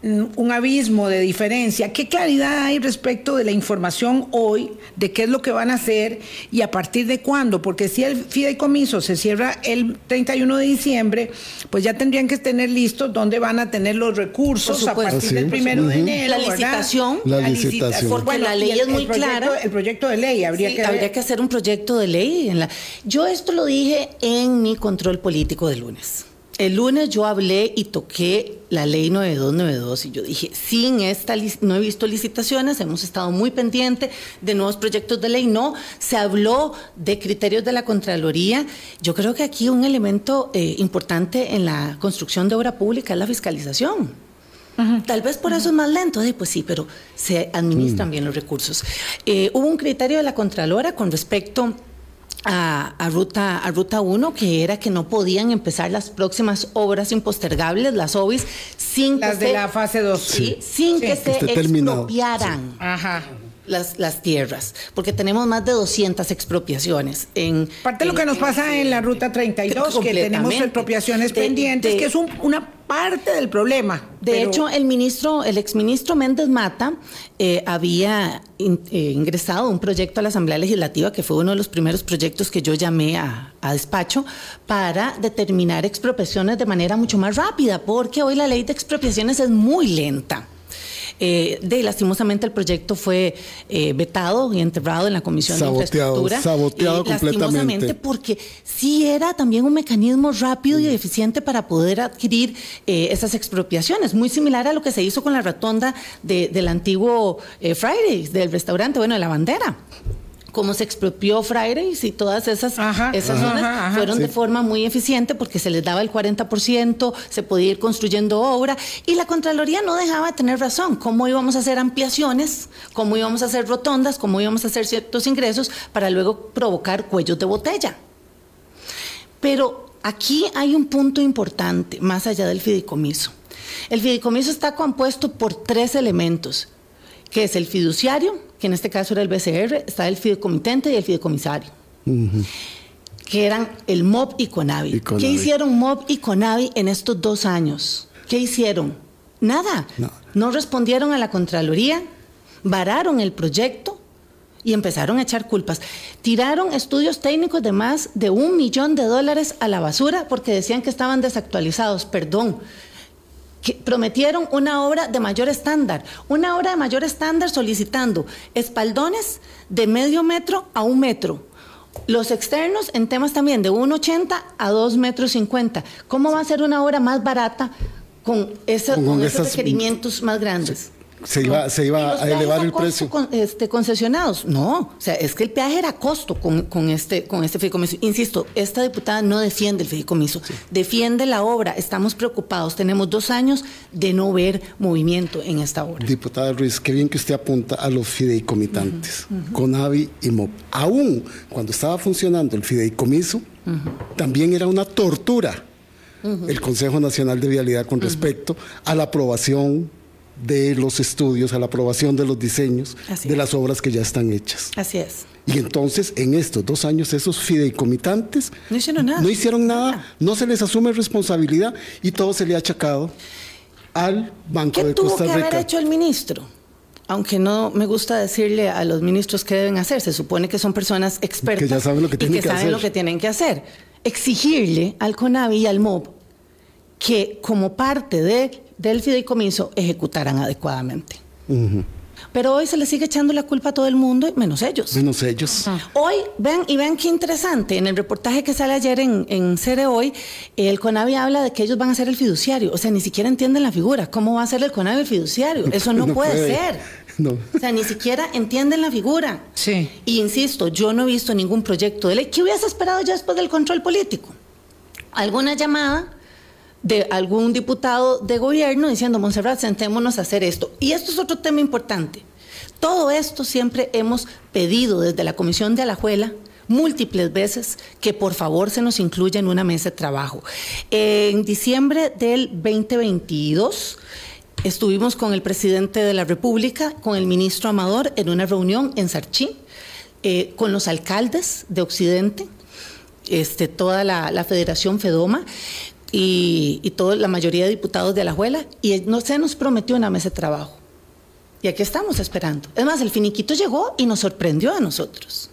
un abismo de diferencia. ¿Qué claridad hay respecto de la información hoy, de qué es lo que van a hacer y a partir de cuándo? Porque si el fideicomiso se cierra el 31 de diciembre, pues ya tendrían que tener listos dónde van a tener los recursos a partir del primero de enero. La licitación. La, licitación. Porque la ley es muy clara. El proyecto de ley, habría, que, habría que hacer un proyecto de ley. En la... Yo esto lo dije en mi control político de lunes. El lunes yo hablé y toqué la ley 9292 y yo dije, sin esta, no he visto licitaciones, hemos estado muy pendientes de nuevos proyectos de ley, no, se habló de criterios de la Contraloría. Yo creo que aquí un elemento eh, importante en la construcción de obra pública es la fiscalización. Tal vez por eso es más lento, pues sí, pero se administran mm. bien los recursos. Eh, hubo un criterio de la Contralora con respecto a, ruta, a Ruta 1, que era que no podían empezar las próximas obras impostergables, las OBIs, sin las de la fase 2. sin que se expropiaran. Ajá las, las tierras, porque tenemos más de 200 expropiaciones. En, Parte de lo que nos pasa en la Ruta 32, que tenemos expropiaciones pendientes, que es una parte del problema. De hecho, el ministro, el exministro Méndez Mata eh, había eh, ingresado un proyecto a la Asamblea Legislativa, que fue uno de los primeros proyectos que yo llamé a, a despacho, para determinar expropiaciones de manera mucho más rápida, porque hoy la ley de expropiaciones es muy lenta. Eh, de lastimosamente el proyecto fue eh, vetado y enterrado en la Comisión de Infraestructura. Saboteado y, lastimosamente porque sí era también un mecanismo rápido y mm. eficiente para poder adquirir eh, esas expropiaciones, muy similar a lo que se hizo con la rotonda del antiguo Fridays, del restaurante, bueno, de la bandera cómo se expropió Fridays y todas esas, esas zonas fueron de forma muy eficiente porque se les daba el 40%, se podía ir construyendo obra y la Contraloría no dejaba de tener razón. ¿Cómo íbamos a hacer ampliaciones? ¿Cómo íbamos a hacer rotondas? ¿Cómo íbamos a hacer ciertos ingresos para luego provocar cuellos de botella? Pero aquí hay un punto importante, más allá del fideicomiso. El fideicomiso está compuesto por tres elementos que es el fiduciario, que en este caso era el BCR, está el fideicomitente y el fideicomisario. Que eran el MOB y CONAVI. ¿Qué hicieron MOB y CONAVI en estos dos años? ¿Qué hicieron? Nada. No. no respondieron a la Contraloría, vararon el proyecto y empezaron a echar culpas. Tiraron estudios técnicos de más de un millón de dólares a la basura porque decían que estaban desactualizados. Perdón, prometieron una obra de mayor estándar, una obra de mayor estándar solicitando espaldones de medio metro a un metro. Los externos en temas también de 1,80 a 2 metros 50. ¿Cómo va a ser una obra más barata con, esos requerimientos más grandes? Se iba, se iba a elevar el precio. este, concesionados. No, o sea, es que el peaje era costo con, con, este, con este fideicomiso. Insisto, esta diputada no defiende el fideicomiso, defiende la obra. Estamos preocupados. Tenemos dos años de no ver movimiento en esta obra. Diputada Ruiz, qué bien que usted apunta a los fideicomitantes, con AVI y MOP. Aún cuando estaba funcionando el fideicomiso, también era una tortura el Consejo Nacional de Vialidad con respecto a la aprobación de los estudios, a la aprobación de los diseños de las obras que ya están hechas. Así es. Y entonces, en estos dos años, esos fideicomitantes no hicieron nada. No hicieron nada, no se les asume responsabilidad y todo se le ha achacado al Banco de Costa Rica. ¿Qué tuvo que haber hecho el ministro? Aunque no me gusta decirle a los ministros qué deben hacer, se supone que son personas expertas que ya saben lo que tienen que, saben lo que tienen que hacer. Exigirle al CONAVI y al MOB que como parte de del fideicomiso ejecutaran adecuadamente. Pero hoy se le sigue echando la culpa a todo el mundo, menos ellos. Menos ellos. Hoy, ven y ven qué interesante, en el reportaje que sale ayer en, en Cere Hoy, el CONAVI habla de que ellos van a ser el fiduciario. O sea, ni siquiera entienden la figura. ¿Cómo va a ser el CONAVI el fiduciario? Eso no, puede, ser. No. O sea, ni siquiera entienden la figura. Sí. Y insisto, yo no he visto ningún proyecto de ley. ¿Qué hubiese esperado ya después del control político? ¿Alguna llamada? De algún diputado de gobierno diciendo, Monserrat, sentémonos a hacer esto. Y esto es otro tema importante. Todo esto siempre hemos pedido desde la Comisión de Alajuela múltiples veces que por favor se nos incluya en una mesa de trabajo. En diciembre del 2022 estuvimos con el presidente de la República, con el ministro Amador, en una reunión en Sarchí, eh, con los alcaldes de Occidente, este, toda la, la Federación FEDOMA, y, y toda la mayoría de diputados de la Alajuela y no se nos prometió una mesa de trabajo. Y aquí estamos esperando. Es más, el finiquito llegó y nos sorprendió a nosotros.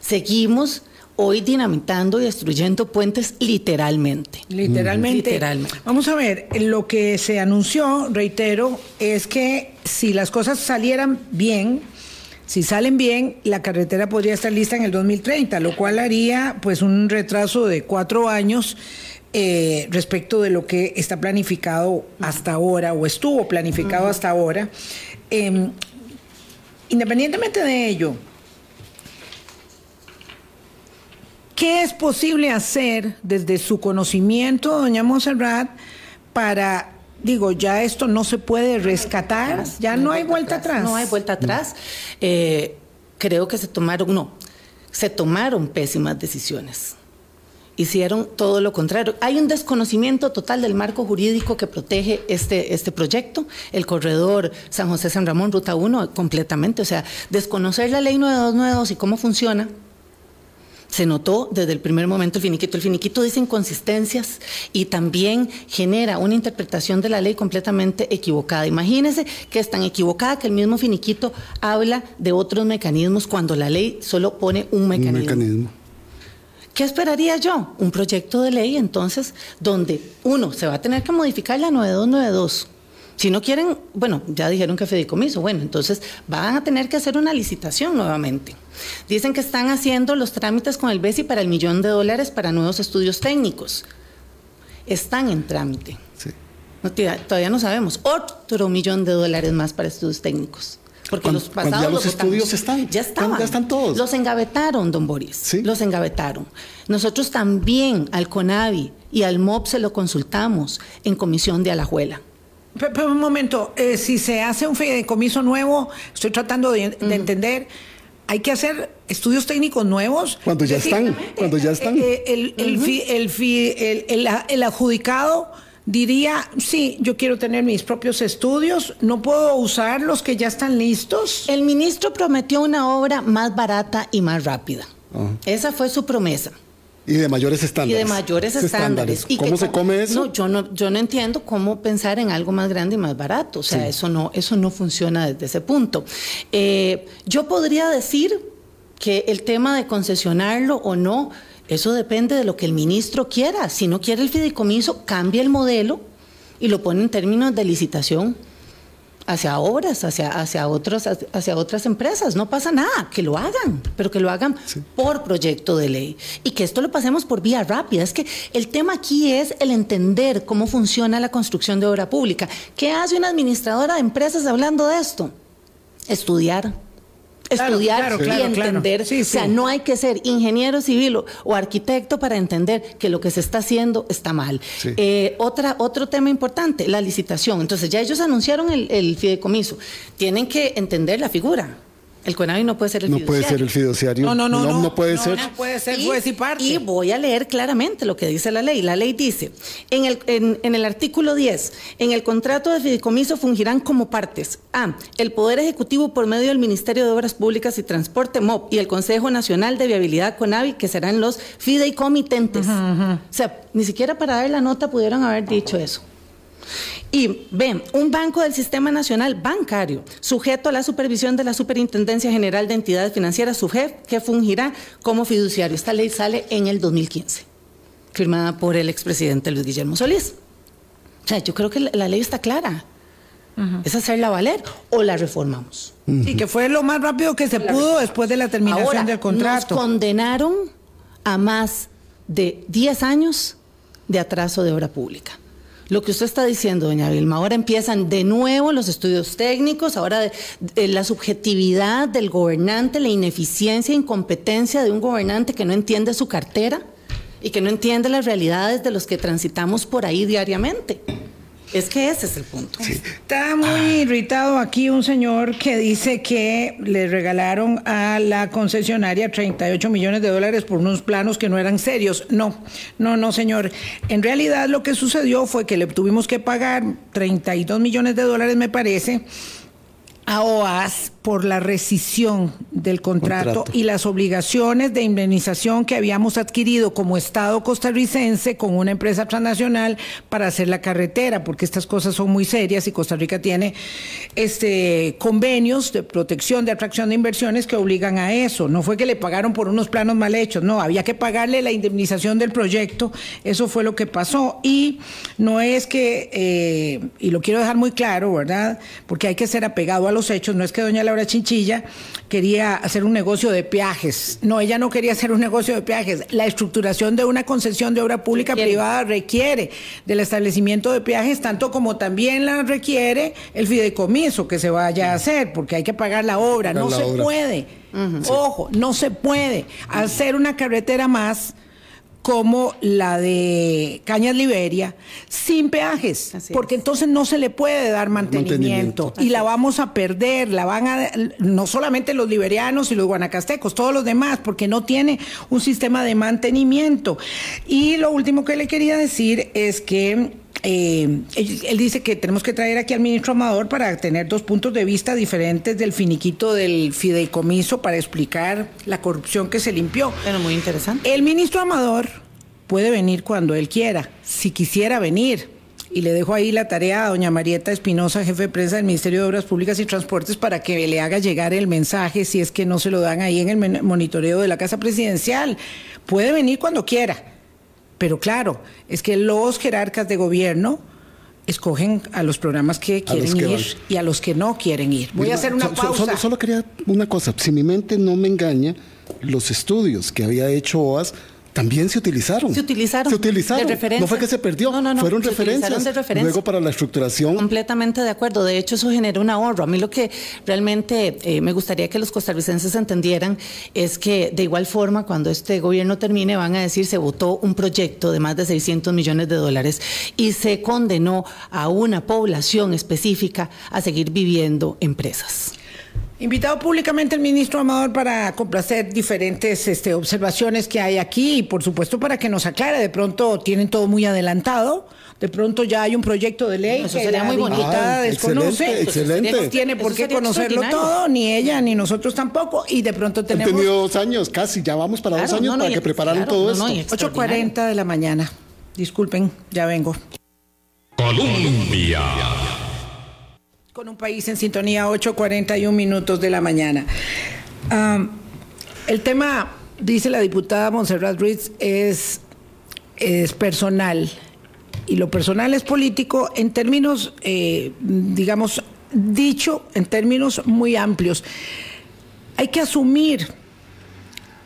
Seguimos hoy dinamitando y destruyendo puentes literalmente. Literalmente. literalmente. Vamos a ver, lo que se anunció, reitero, es que si las cosas salieran bien, si salen bien, la carretera podría estar lista en el 2030, lo cual haría pues un retraso de cuatro años eh, respecto de lo que está planificado hasta ahora o estuvo planificado hasta ahora. Em, independientemente de ello, ¿qué es posible hacer desde su conocimiento, doña Monserrat, para digo, ya esto no se puede rescatar, ya no, hay vuelta atrás. No hay vuelta atrás. Eh, creo que se tomaron, no, se tomaron pésimas decisiones hicieron todo lo contrario. Hay un desconocimiento total del marco jurídico que protege este, este proyecto, el corredor San José-San Ramón, Ruta 1, completamente. O sea, desconocer la ley 922 y cómo funciona. Se notó desde el primer momento el finiquito. El finiquito dice inconsistencias y también genera una interpretación de la ley completamente equivocada. Imagínense que es tan equivocada que el mismo finiquito habla de otros mecanismos cuando la ley solo pone un mecanismo. Un mecanismo. ¿Qué esperaría yo? Un proyecto de ley entonces donde uno se va a tener que modificar la 9292. Si no quieren, bueno, ya dijeron que fideicomiso, bueno, entonces van a tener que hacer una licitación nuevamente. Dicen que están haciendo los trámites con el BESI para el millón de dólares para nuevos estudios técnicos. Están en trámite. Sí. todavía no sabemos. Otro millón de dólares más para estudios técnicos. Porque los pasados los, estudios están. Ya estaban. Ya están todos. Los engavetaron, don Boris. ¿Sí? Los engavetaron. Nosotros también al CONAVI y al MOB se lo consultamos en comisión de Alajuela. Pero, un momento, eh, si se hace un fideicomiso nuevo, estoy tratando de, entender, ¿hay que hacer estudios técnicos nuevos? Cuando ya están, cuando ya están. Eh, el, el, el, el, adjudicado diría, sí, yo quiero tener mis propios estudios, no puedo usar los que ya están listos. El ministro prometió una obra más barata y más rápida. Esa fue su promesa. Y de mayores estándares. Y de mayores estándares. ¿Cómo se come eso? No, yo no, yo no entiendo cómo pensar en algo más grande y más barato. O sea, eso no, eso no funciona desde ese punto. Eh, yo podría decir que el tema de concesionarlo o no, eso depende de lo que el ministro quiera. Si no quiere el fideicomiso, cambia el modelo y lo pone en términos de licitación hacia obras, hacia, hacia, otros, hacia otras empresas. No pasa nada, que lo hagan, pero que lo hagan por proyecto de ley. Y que esto lo pasemos por vía rápida. Es que el tema aquí es el entender cómo funciona la construcción de obra pública. ¿Qué hace una administradora de empresas hablando de esto? Estudiar estudiar y entender. o sea, no hay que ser ingeniero civil o, arquitecto para entender que lo que se está haciendo está mal. Eh, otra, otro tema importante, la licitación. Entonces, ya ellos anunciaron el, el fideicomiso. Tienen que entender la figura. El CONAVI no puede ser el no puede ser el fiduciario. No, no, no. No, no puede ser. No puede ser juez y parte. Y voy a leer claramente lo que dice la ley. La ley dice, en el, en, el artículo 10, en el contrato de fideicomiso fungirán como partes A, el Poder Ejecutivo por medio del Ministerio de Obras Públicas y Transporte, MOP, y el Consejo Nacional de Viabilidad, CONAVI, que serán los fideicomitentes. O sea, ni siquiera para dar la nota pudieron haber dicho eso. Y ven, un banco del Sistema Nacional Bancario, sujeto a la supervisión de la Superintendencia General de Entidades Financieras, SUGEF, que fungirá como fiduciario. Esta ley sale en el 2015, firmada por el expresidente Luis Guillermo Solís. O sea, yo creo que la, ley está clara. Es hacerla valer o la reformamos. Y que fue lo más rápido que se pudo después de la terminación del contrato. Nos condenaron a más de 10 años de atraso de obra pública lo que usted está diciendo, doña Vilma. Ahora empiezan de nuevo los estudios técnicos, ahora la subjetividad del gobernante, la ineficiencia e incompetencia de un gobernante que no entiende su cartera y que no entiende las realidades de los que transitamos por ahí diariamente. Es que ese es el punto. Está muy irritado aquí un señor que dice que le regalaron a la concesionaria 38 millones de dólares por unos planos que no eran serios. No, no, no, señor. En realidad lo que sucedió fue que le tuvimos que pagar 32 millones de dólares, me parece a OAS por la rescisión del contrato, y las obligaciones de indemnización que habíamos adquirido como Estado costarricense con una empresa transnacional para hacer la carretera, porque estas cosas son muy serias y Costa Rica tiene este convenios de protección, de atracción de inversiones que obligan a eso. No fue que le pagaron por unos planos mal hechos, no, había que pagarle la indemnización del proyecto, eso fue lo que pasó. Y no es que, eh, y lo quiero dejar muy claro, ¿verdad? Porque hay que ser apegado a los hechos, no es que doña Laura Chinchilla quería hacer un negocio de peajes, no, ella no quería hacer un negocio de peajes, la estructuración de una concesión de obra pública privada requiere del establecimiento de peajes, tanto como también la requiere el fideicomiso que se vaya a hacer, porque hay que pagar la obra, no se puede, ojo, no se puede. Hacer una carretera más como la de Cañas Liberia, sin peajes, porque entonces no se le puede dar mantenimiento, y la vamos a perder, la van a no solamente los liberianos y los guanacastecos, todos los demás, porque no tiene un sistema de mantenimiento. Y lo último que le quería decir es que eh, él, dice que tenemos que traer aquí al ministro Amador para tener dos puntos de vista diferentes del finiquito del fideicomiso para explicar la corrupción que se limpió. Pero muy interesante. El ministro Amador puede venir cuando él quiera, si quisiera venir. Y le dejo ahí la tarea a doña Marieta Espinosa, jefe de prensa del Ministerio de Obras Públicas y Transportes, para que le haga llegar el mensaje si es que no se lo dan ahí en el monitoreo de la Casa Presidencial. Puede venir cuando quiera pero claro, es que los jerarcas de gobierno escogen a los programas que quieren ir y a los que no quieren ir. Voy a hacer una pausa. solo, quería una cosa, si mi mente no me engaña, los estudios que había hecho OAS también se utilizaron. Se utilizaron. Se utilizaron. no fue que se perdió. No, no, no. Fueron referencias. Luego para la estructuración. Completamente de acuerdo. De hecho, eso generó un ahorro. A mí lo que realmente eh, me gustaría que los costarricenses entendieran es que de igual forma, cuando este gobierno termine, van a decir se votó un proyecto de más de 600 millones de dólares y se condenó a una población específica a seguir viviendo en presas. Invitado públicamente el ministro Amador para complacer diferentes este, observaciones que hay aquí y por supuesto para que nos aclare. De pronto tienen todo muy adelantado, de pronto ya hay un proyecto de ley Eso que sería la muy diputada Ah, desconoce. excelente. No tiene por qué conocerlo todo, ni ella ni nosotros tampoco. Y de pronto Han tenemos tenido dos años, casi, ya vamos para dos años no, no, para que prepararan claro, todo no, no, esto. y- 8.40 de la mañana. Disculpen, ya vengo. Colombia. Con un país en sintonía, 8.41 minutos de la mañana. El tema, dice la diputada Montserrat Ruiz, es, es personal. Y lo personal es político en términos, eh, digamos, dicho en términos muy amplios. Hay que asumir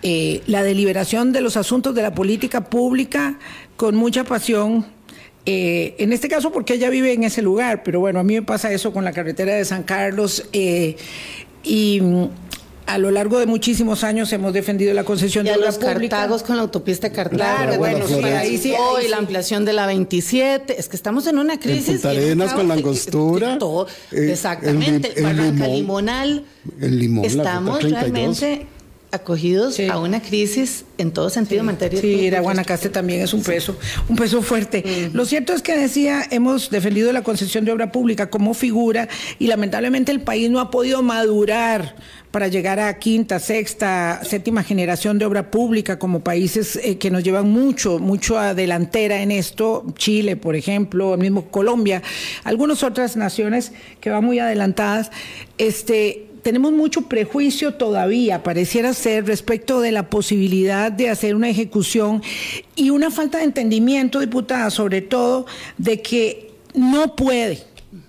eh, la deliberación de los asuntos de la política pública con mucha pasión. Eh, en este caso porque ella vive en ese lugar, pero bueno, a mí me pasa eso con la carretera de San Carlos eh, y mm, a lo largo de muchísimos años hemos defendido la concesión Y de a los pública. Cartagos con la autopista Cartago. Claro, bueno, bueno, sí, ahí sí, ahí y sí. la ampliación de la 27. Es que estamos en una crisis. Punta en Arenas un con la angostura, todo, eh, exactamente. el el Barranca limón, Limonal. el limón, la Estamos 32. realmente acogidos Sí. a una crisis en todo sentido en materia Sí, ir a Guanacaste también es un peso, un peso fuerte. Lo cierto es que decía, hemos defendido la concesión de obra pública como figura y lamentablemente el país no ha podido madurar para llegar a quinta, sexta, séptima generación de obra pública como países eh, que nos llevan mucho, mucho a delantera en esto, Chile, por ejemplo, el mismo Colombia, algunas otras naciones que van muy adelantadas. Este, tenemos mucho prejuicio todavía, pareciera ser, respecto de la posibilidad de hacer una ejecución y una falta de entendimiento, diputada, sobre todo, de que no puede.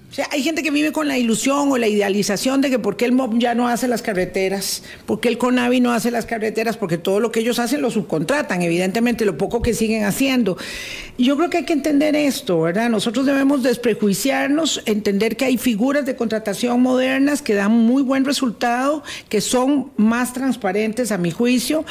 O sea, hay gente que vive con la ilusión o la idealización de que por qué el MOB ya no hace las carreteras, por qué el CONAVI no hace las carreteras, porque todo lo que ellos hacen lo subcontratan, evidentemente, lo poco que siguen haciendo. Yo creo que hay que entender esto, ¿verdad? Nosotros debemos desprejuiciarnos, entender que hay figuras de contratación modernas que dan muy buen resultado, que son más transparentes a mi juicio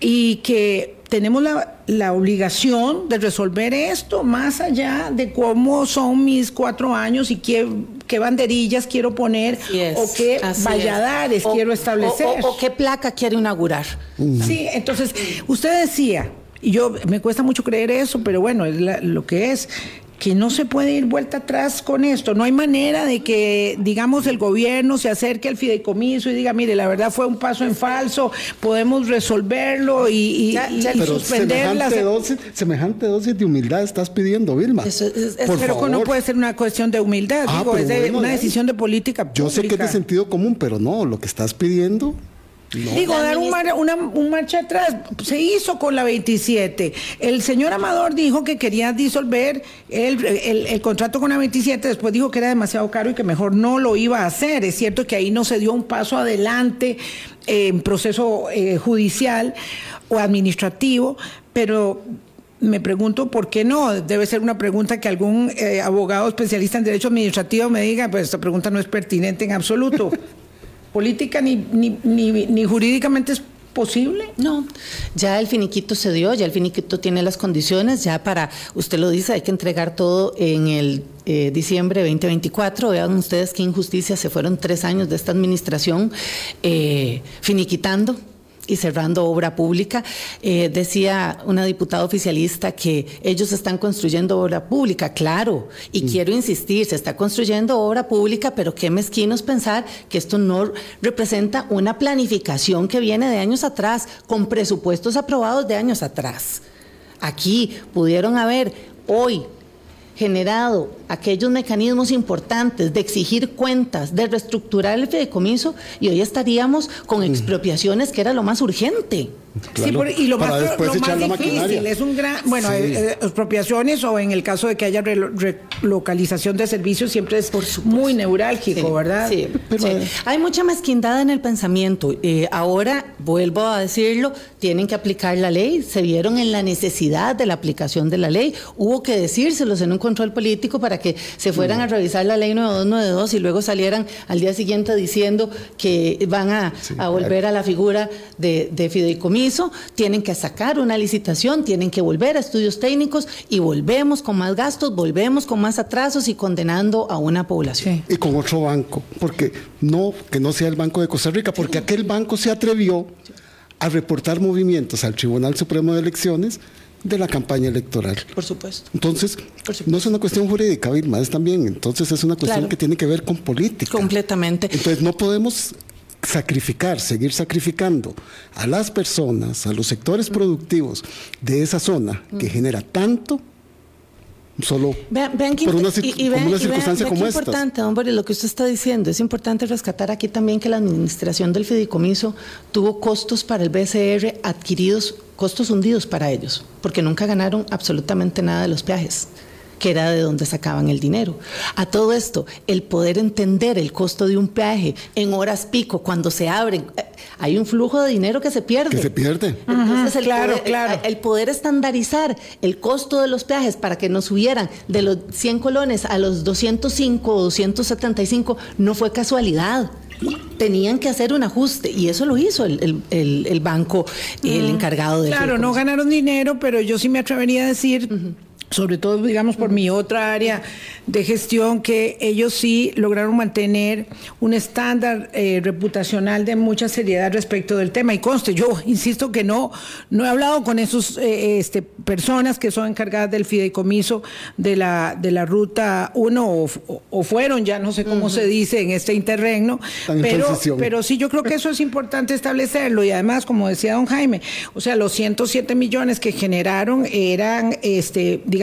y que tenemos la, la obligación de resolver esto más allá de cómo son mis cuatro años y qué, qué banderillas quiero poner es, o qué valladares es. O- quiero establecer. O, o- o qué placa quiere inaugurar. Sí, entonces, usted decía, y yo me cuesta mucho creer eso, pero bueno, es la- lo que es que no se puede ir vuelta atrás con esto. No hay manera de que, digamos, el gobierno se acerque al fideicomiso y diga, mire, la verdad fue un paso en falso, podemos resolverlo y, y- Ya- y- ya- y Pero suspender las... semejante dosis, semejante dosis de humildad estás pidiendo, Vilma. Eso es- es- Por Pero favor. no puede ser una cuestión de humildad, Ah, digo, es de bueno, una decisión de política pública. Yo sé que es de sentido común, pero no, lo que estás pidiendo. No. Digo, La dar un, mar- una, un marcha atrás. Se hizo con la 27. El señor Amador dijo que quería disolver el, el- el contrato con la 27. Después dijo que era demasiado caro y que mejor no lo iba a hacer. Es cierto que ahí no se dio un paso adelante en proceso eh, judicial o administrativo, pero me pregunto por qué no. Debe ser una pregunta que algún eh, abogado especialista en derecho administrativo me diga, pues esta pregunta no es pertinente en absoluto. política ni, ni, ni, ni jurídicamente es posible. No, ya el finiquito se dio, ya el finiquito tiene las condiciones, ya para, usted lo dice, hay que entregar todo en el eh, diciembre 2024. Vean ustedes qué injusticia, se fueron tres años de esta administración eh, finiquitando y cerrando obra pública. Eh, decía una diputada oficialista que ellos están construyendo obra pública, claro, y quiero insistir, se está construyendo obra pública, pero qué mezquinos pensar que esto no representa una planificación que viene de años atrás, con presupuestos aprobados de años atrás. Aquí pudieron haber hoy generado aquellos mecanismos importantes de exigir cuentas, de reestructurar el fideicomiso y hoy estaríamos con expropiaciones que era lo más urgente. Sí, por- y lo para más, después lo echar más la difícil maquinaria. es un gran, bueno, Sí. eh, eh, expropiaciones o en el caso de que haya relo- relocalización de servicios siempre es muy neurálgico, Sí, ¿verdad? Sí, Pero, sí. eh, Hay mucha mezquindad en el pensamiento. Eh, ahora, vuelvo a decirlo, tienen que aplicar la ley. Se vieron en la necesidad de la aplicación de la ley. Hubo que decírselos en un control político para que se fueran a revisar la ley 9292 y luego salieran al día siguiente diciendo que van a, a volver a la figura de, de fideicomiso tienen que sacar una licitación, tienen que volver a estudios técnicos y volvemos con más gastos, volvemos con más atrasos y condenando a una población. Y con otro banco, porque no, que no sea el Banco de Costa Rica, porque aquel banco se atrevió a reportar movimientos al Tribunal Supremo de Elecciones de la campaña electoral. Por supuesto. Entonces, Por supuesto. no es una cuestión jurídica, Vilma, es también, entonces es una cuestión Claro. que tiene que ver con política. Completamente. Entonces no podemos sacrificar, seguir sacrificando a las personas, a los sectores productivos de esa zona que genera tanto, solo Vean, vean que por una, y- y vean- como una y vean- circunstancia como esta. importante, don Boris, lo que usted está diciendo. Es importante rescatar aquí también que la administración del fideicomiso tuvo costos para el BCR adquiridos, costos hundidos para ellos, porque nunca ganaron absolutamente nada de los peajes que era de donde sacaban el dinero. A todo esto, el poder entender el costo de un peaje en horas pico, cuando se abren, eh, hay un flujo de dinero que se pierde. Que se pierde. Entonces, el, claro, poder, claro. el poder estandarizar el costo de los peajes para que nos subieran de los 100 colones a los 205 o 275 no fue casualidad. Tenían que hacer un ajuste y eso lo hizo el, el- el- el banco, el encargado de Claro, no ganaron dinero, pero yo sí me atrevería a decir, sobre todo, digamos, por mi otra área de gestión, que ellos sí lograron mantener un estándar eh, reputacional de mucha seriedad respecto del tema. Y conste, yo insisto que no, no he hablado con esos eh, este, personas que son encargadas del fideicomiso de la, de la ruta 1 o, o fueron, ya no sé cómo se dice en este interregno, pero, transición. pero sí, yo creo que eso es importante establecerlo y además, como decía don Jaime, o sea, los 107 millones que generaron eran, este, digamos,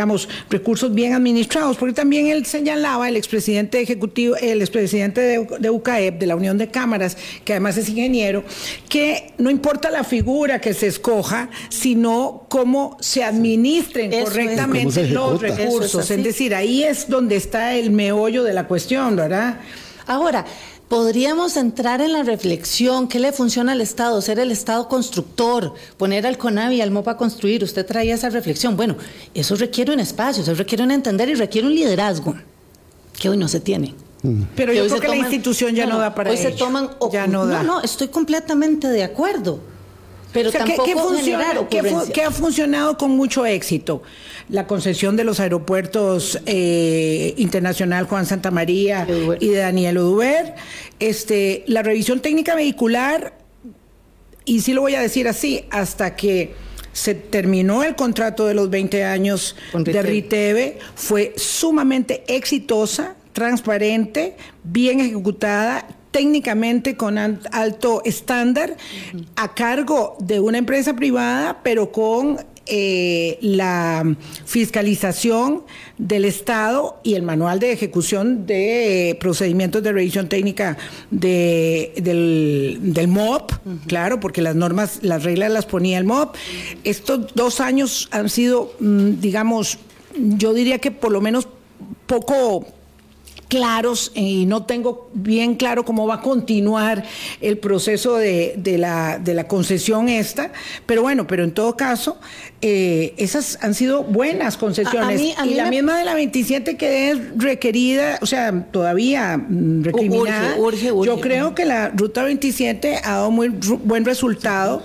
recursos bien administrados, porque también él señalaba, el expresidente ejecutivo, el expresidente de, de UCAEP, de la Unión de Cámaras, que además es ingeniero, que no importa la figura que se escoja, sino cómo se administren correctamente se los recursos. Es decir, ahí es donde está el meollo de la cuestión, ¿verdad? Ahora, podríamos entrar en la reflexión, ¿qué le funciona al Estado? Ser el Estado constructor, poner al CONAVI y al MOPA a construir. Usted traía esa reflexión. Bueno, eso requiere un espacio, eso requiere un entender y requiere un liderazgo que hoy no se tiene. Pero Que yo creo que la institución ya no, da para hoy se toman ya no da. No, estoy completamente de acuerdo. Pero O sea, ¿qué- tampoco qué, funciona- generar qué fu- ocurrencias. qué ha funcionado con mucho éxito? La concesión de los aeropuertos eh, Internacional Juan Santa María y de Daniel Oduber. Este, la revisión técnica vehicular, y sí lo voy a decir así, hasta que se terminó el contrato de los 20 años de. Riteve, fue sumamente exitosa, transparente, bien ejecutada, técnicamente con alto estándar, a cargo de una empresa privada, pero con eh, la fiscalización del Estado y el manual de ejecución de eh, procedimientos de revisión técnica de, del, del MOP, claro, porque las normas, las reglas las ponía el MOP. Estos dos años han sido, mm, digamos, yo diría que por lo menos poco claros y no tengo bien claro cómo va a continuar el proceso de, de la, de la concesión esta, pero bueno, pero en todo caso, eh, esas han sido buenas concesiones. A- a mí- a y la me- misma de la 27 que es requerida, o sea, todavía mm, recriminada. urge, urge. Yo creo que la ruta 27 ha dado muy buen resultado.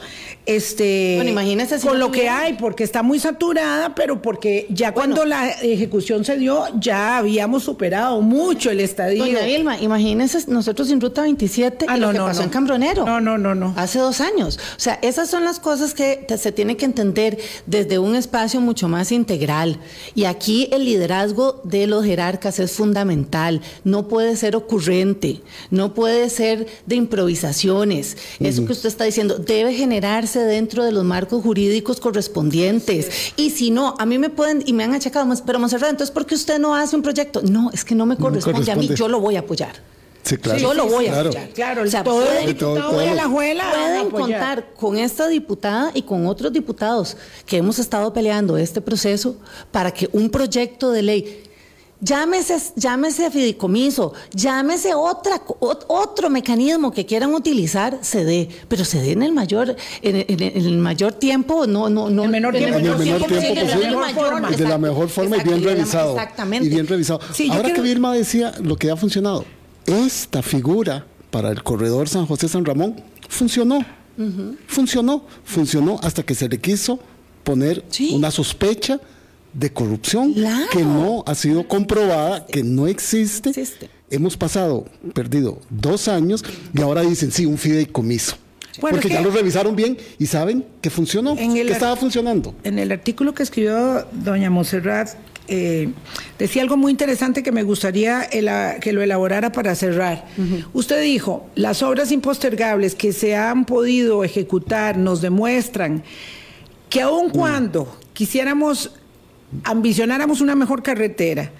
Este, Bueno, imagínese si con no lo que hay, porque está muy saturada, pero porque ya cuando la ejecución se dio, ya habíamos superado mucho el estadio. Doña Vilma, imagínense nosotros en Ruta 27 Ah, y lo que no, pasó no. en Cambronero. No, no, no, no. Hace dos años. O sea, esas son las cosas que te- se tienen que entender desde un espacio mucho más integral. Y aquí el liderazgo de los jerarcas es fundamental. No puede ser ocurrente, no puede ser de improvisaciones. Eso que usted está diciendo debe generarse dentro de los marcos jurídicos correspondientes. Y si no, a mí me pueden, y me han achacado, "Mas- pero Monserrat, entonces, ¿por qué usted no hace un proyecto? No, es que no me me corresponde, a mí, yo lo voy a apoyar. Sí, claro. yo lo voy a Claro. apoyar. Claro, O sea, todo pueden- diputado la juela Pueden contar con esta diputada y con otros diputados que hemos estado peleando este proceso para que un proyecto de ley, llámese, llámese fideicomiso, llámese otra, otro mecanismo que quieran utilizar, se dé, pero se dé en el mayor, en, el- en el- en el mayor tiempo, no, no, no. El menor en tiempo en el menor tiempo posible, posible en el mayor, y de la mejor forma y bien de la- revisado. Exactamente. Y bien revisado. Sí, Ahora que Vilma decía lo que ha funcionado, esta figura para el corredor San José San Ramón funcionó. Funcionó, funcionó hasta que se le quiso poner Sí. una sospecha de corrupción Claro. que no ha sido comprobada, que no existe. Existe. Hemos pasado, perdido dos años y ahora dicen, sí, un fideicomiso. Bueno, Porque ya lo revisaron bien y saben que funcionó, En el que estaba funcionando. En el artículo que escribió doña Monserrat, eh, decía algo muy interesante que me gustaría que lo elaborara para cerrar. Usted dijo, las obras impostergables que se han podido ejecutar nos demuestran que aun cuando quisiéramos, ambicionáramos una mejor carretera,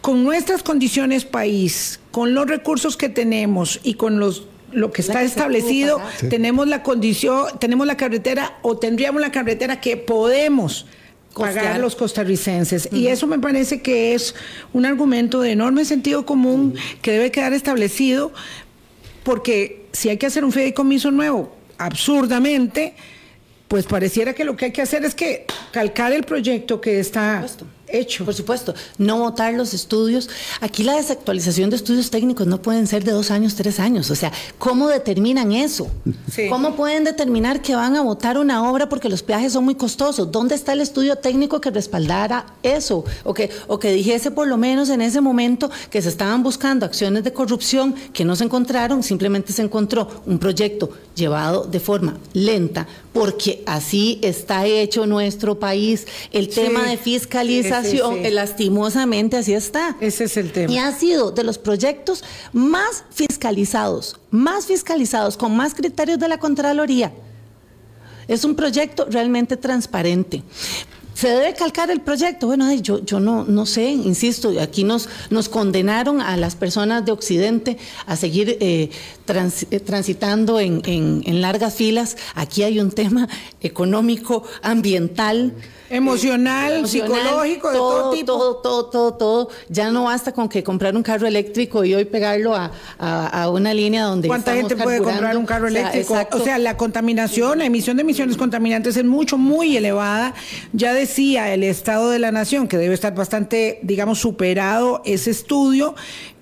con nuestras condiciones país, con los recursos que tenemos y con los lo que está que establecido. Sí. tenemos la condición, tenemos la carretera o tendríamos la carretera que podemos pagar Costear. los costarricenses. Y eso me parece que es un argumento de enorme sentido común que debe quedar establecido, porque si hay que hacer un fideicomiso nuevo, absurdamente, pues pareciera que lo que hay que hacer es que calcar el proyecto que está. Hecho. Por supuesto, no votar los estudios. Aquí la desactualización de estudios técnicos no pueden ser de dos años, tres años. O sea, ¿cómo determinan eso? Sí. ¿Cómo pueden determinar que van a votar una obra porque los peajes son muy costosos? ¿Dónde está el estudio técnico que respaldara eso? O que, o que dijese por lo menos en ese momento que se estaban buscando acciones de corrupción que no se encontraron, simplemente se encontró un proyecto llevado de forma lenta, porque así está hecho nuestro país. El Sí. tema de fiscalización, Sí, sí, sí. lastimosamente así está. Ese es el tema. Y ha sido de los proyectos más fiscalizados, más fiscalizados, con más criterios de la Contraloría. Es un proyecto realmente transparente. ¿Se debe calcar el proyecto? Bueno, yo, yo no, no sé, insisto, aquí nos, nos condenaron a las personas de Occidente a seguir eh, trans- eh, transitando en, en- en largas filas. Aquí hay un tema económico, ambiental. Emocional, emocional, psicológico, de todo, tipo. Todo, todo, todo, todo. Ya no basta con que comprar un carro eléctrico y hoy pegarlo a, a- a una línea donde ¿Cuánta estamos gente puede comprar un carro O sea, eléctrico? O sea, la contaminación, la emisión de emisiones contaminantes es mucho, muy elevada. Ya decía el Estado de la Nación que debe estar bastante, digamos, superado ese estudio.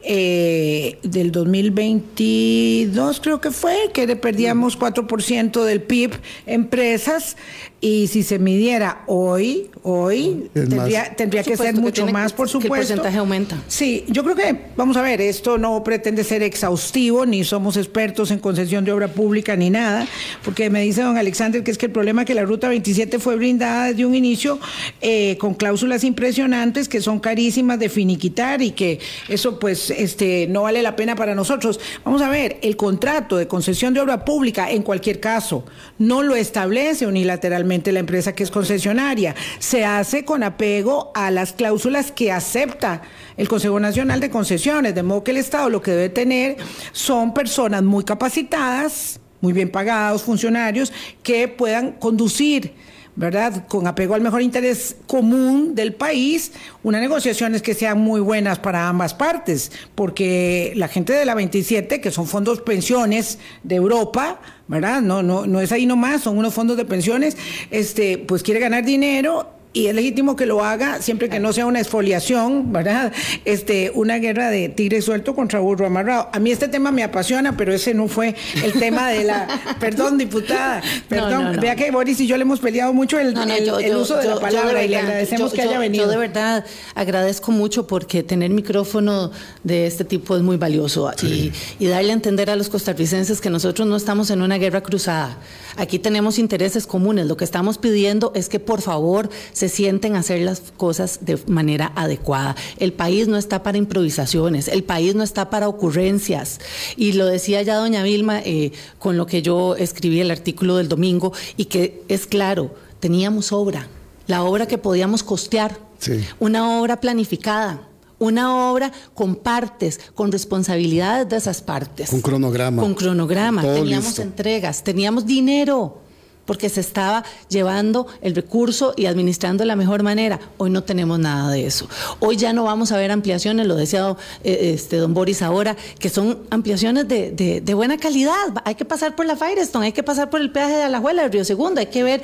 Eh, del 2022 creo que fue, que le perdíamos 4% del PIB empresas y si se midiera hoy, hoy Es tendría, tendría que ser supuesto que mucho más, que- por que el supuesto. porcentaje aumenta. Sí, yo creo que, vamos a ver, esto no pretende ser exhaustivo, ni somos expertos en concesión de obra pública ni nada, porque me dice don Alexander que es que el problema es que la Ruta 27 fue brindada desde un inicio eh, con cláusulas impresionantes que son carísimas de finiquitar y que eso pues este, no vale la pena para nosotros. Vamos a ver, el contrato de concesión de obra pública, en cualquier caso, no lo establece unilateralmente la empresa que es concesionaria, se hace con apego a las cláusulas que acepta el Consejo Nacional de Concesiones, de modo que el Estado lo que debe tener son personas muy capacitadas, muy bien pagados, funcionarios, que puedan conducir ¿verdad? Con apego al mejor interés común del país, unas negociaciones que sean muy buenas para ambas partes, porque la gente de la 27, que son fondos pensiones de Europa, ¿verdad? No, no, no es ahí nomás, son unos fondos de pensiones, este, pues quiere ganar dinero y es legítimo que lo haga siempre que no sea una exfoliación, ¿verdad? Este, una guerra de tigre suelto contra burro amarrado. A mí este tema me apasiona, pero ese no fue el tema de la, perdón, diputada, perdón, no, no. vea que Boris y yo le hemos peleado mucho el, No, no, el- yo- el yo- uso de yo- la palabra y le agradecemos yo- que haya venido. Yo de verdad agradezco mucho porque tener micrófono de este tipo es muy valioso y, y darle a entender a los costarricenses que nosotros no estamos en una guerra cruzada. Aquí tenemos intereses comunes. Lo que estamos pidiendo es que por favor se sienten a hacer las cosas de manera adecuada. El país no está para improvisaciones, el país no está para ocurrencias. Y lo decía ya doña Vilma eh, con lo que yo escribí el artículo del domingo y que es claro, teníamos obra, la obra que podíamos costear, Sí. una obra planificada. Una obra con partes, con responsabilidades de esas partes. Con cronograma. Con cronograma. Todo teníamos listo. entregas, teníamos dinero. Porque se estaba llevando el recurso y administrando de la mejor manera. Hoy no tenemos nada de eso. Hoy ya no vamos a ver ampliaciones, lo decía eh, este, don Boris ahora, que son ampliaciones de, buena calidad. Hay que pasar por la Firestone, hay que pasar por el peaje de Alajuela, del Río Segundo, hay que ver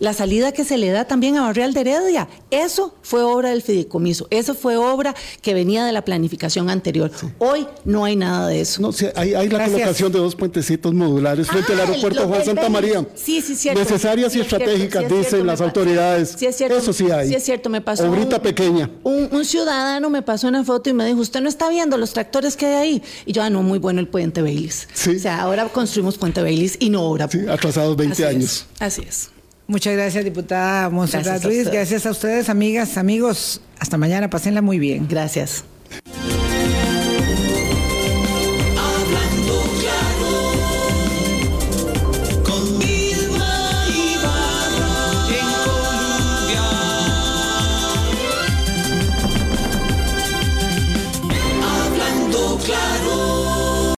la salida que se le da también a Barrial de Heredia. Eso fue obra del fideicomiso, eso fue obra que venía de la planificación anterior. Hoy no hay nada de eso. No, hay, la colocación de dos puentecitos modulares frente al aeropuerto Juan Santa María. Sí, sí, cierto. Necesarias y estratégicas, dicen las autoridades. Sí, es cierto. Eso sí hay. Sí, es cierto, me pasó. Obrita pequeña. Un, ciudadano me pasó una foto y me dijo, ¿usted no está viendo los tractores que hay ahí? Y yo, ah, no, muy bueno el puente Baileys. Sí. O sea, ahora construimos puente Baileys y no obra. Sí, atrasados 20 años. así es. Muchas gracias, diputada Monserrat Ruiz. Gracias a ustedes, amigas, amigos. Hasta mañana, pásenla muy bien. Gracias.